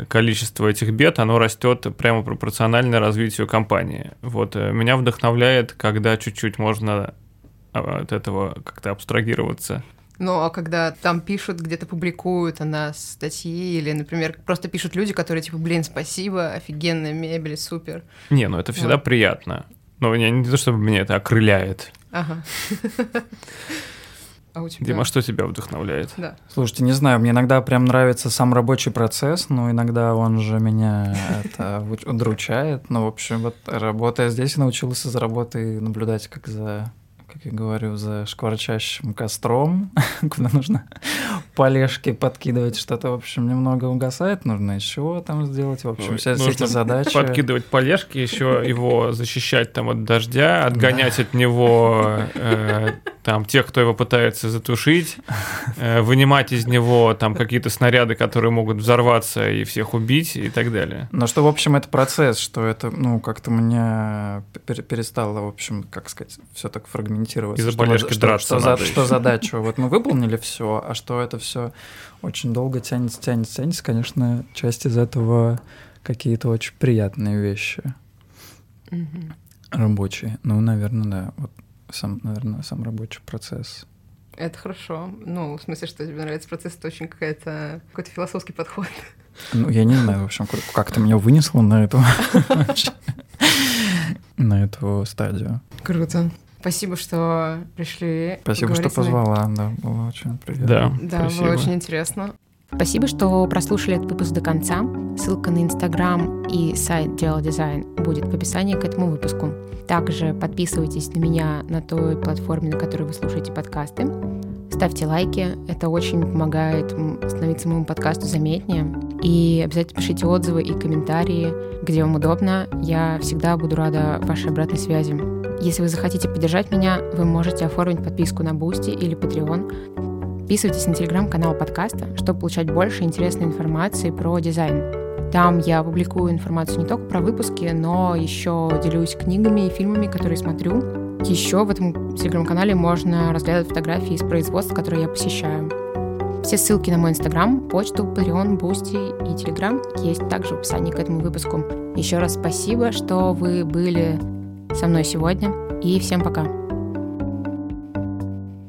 количество этих бед, оно растет прямо пропорционально развитию компании. Вот э, меня вдохновляет, когда чуть-чуть можно а, от этого как-то абстрагироваться. Ну, а когда там пишут, где-то публикуют о нас статьи, или, например, просто пишут люди, которые типа, блин, спасибо, офигенная мебель, супер. Не, ну это всегда вот. приятно. Но не, не то, чтобы меня это окрыляет. Ага. А у тебя? Дима, что тебя вдохновляет? Да. Слушайте, не знаю, мне иногда прям нравится сам рабочий процесс, но иногда он же меня это удручает. Но, в общем, вот работая здесь, научился за работой наблюдать как за как я говорю, за шкварчащим костром, куда нужно полежки подкидывать, что-то, в общем, немного угасает, нужно еще там сделать, в общем, все, все эти задачи. Подкидывать полежки, еще его защищать там от дождя, отгонять да. от него э, там тех, кто его пытается затушить, э, вынимать из него там какие-то снаряды, которые могут взорваться и всех убить и так далее. Но что, в общем, это процесс, что это, ну, как-то меня перестало, в общем, как сказать, все так фрагментироваться. Из-за болешки что, драться что, что, что задача? Вот мы выполнили все, а что это все очень долго тянется, тянется, тянется, конечно, часть из этого какие-то очень приятные вещи. Рабочие. Ну, наверное, да. Вот сам, наверное, сам рабочий процесс. Это хорошо. Ну, в смысле, что тебе нравится процесс, это очень какая-то, какой-то философский подход. Ну, я не знаю, в общем, как ты меня вынесло на эту на эту стадию. Круто. Спасибо, что пришли. Спасибо, что позвала, да, было очень приятно. Да, да спасибо. было очень интересно. Спасибо, что прослушали этот выпуск до конца. Ссылка на Инстаграм и сайт Дело Дизайн будет в описании к этому выпуску. Также подписывайтесь на меня на той платформе, на которой вы слушаете подкасты. Ставьте лайки, это очень помогает становиться моему подкасту заметнее. И обязательно пишите отзывы и комментарии, где вам удобно. Я всегда буду рада вашей обратной связи. Если вы захотите поддержать меня, вы можете оформить подписку на Boosty или Patreon. Подписывайтесь на телеграм-канал подкаста, чтобы получать больше интересной информации про дизайн. Там я публикую информацию не только про выпуски, но еще делюсь книгами и фильмами, которые смотрю. Еще в этом телеграм-канале можно разглядывать фотографии из производств, которые я посещаю. Все ссылки на мой инстаграм, почту, Patreon, Boosty и Телеграм есть также в описании к этому выпуску. Еще раз спасибо, что вы были со мной сегодня, и всем пока.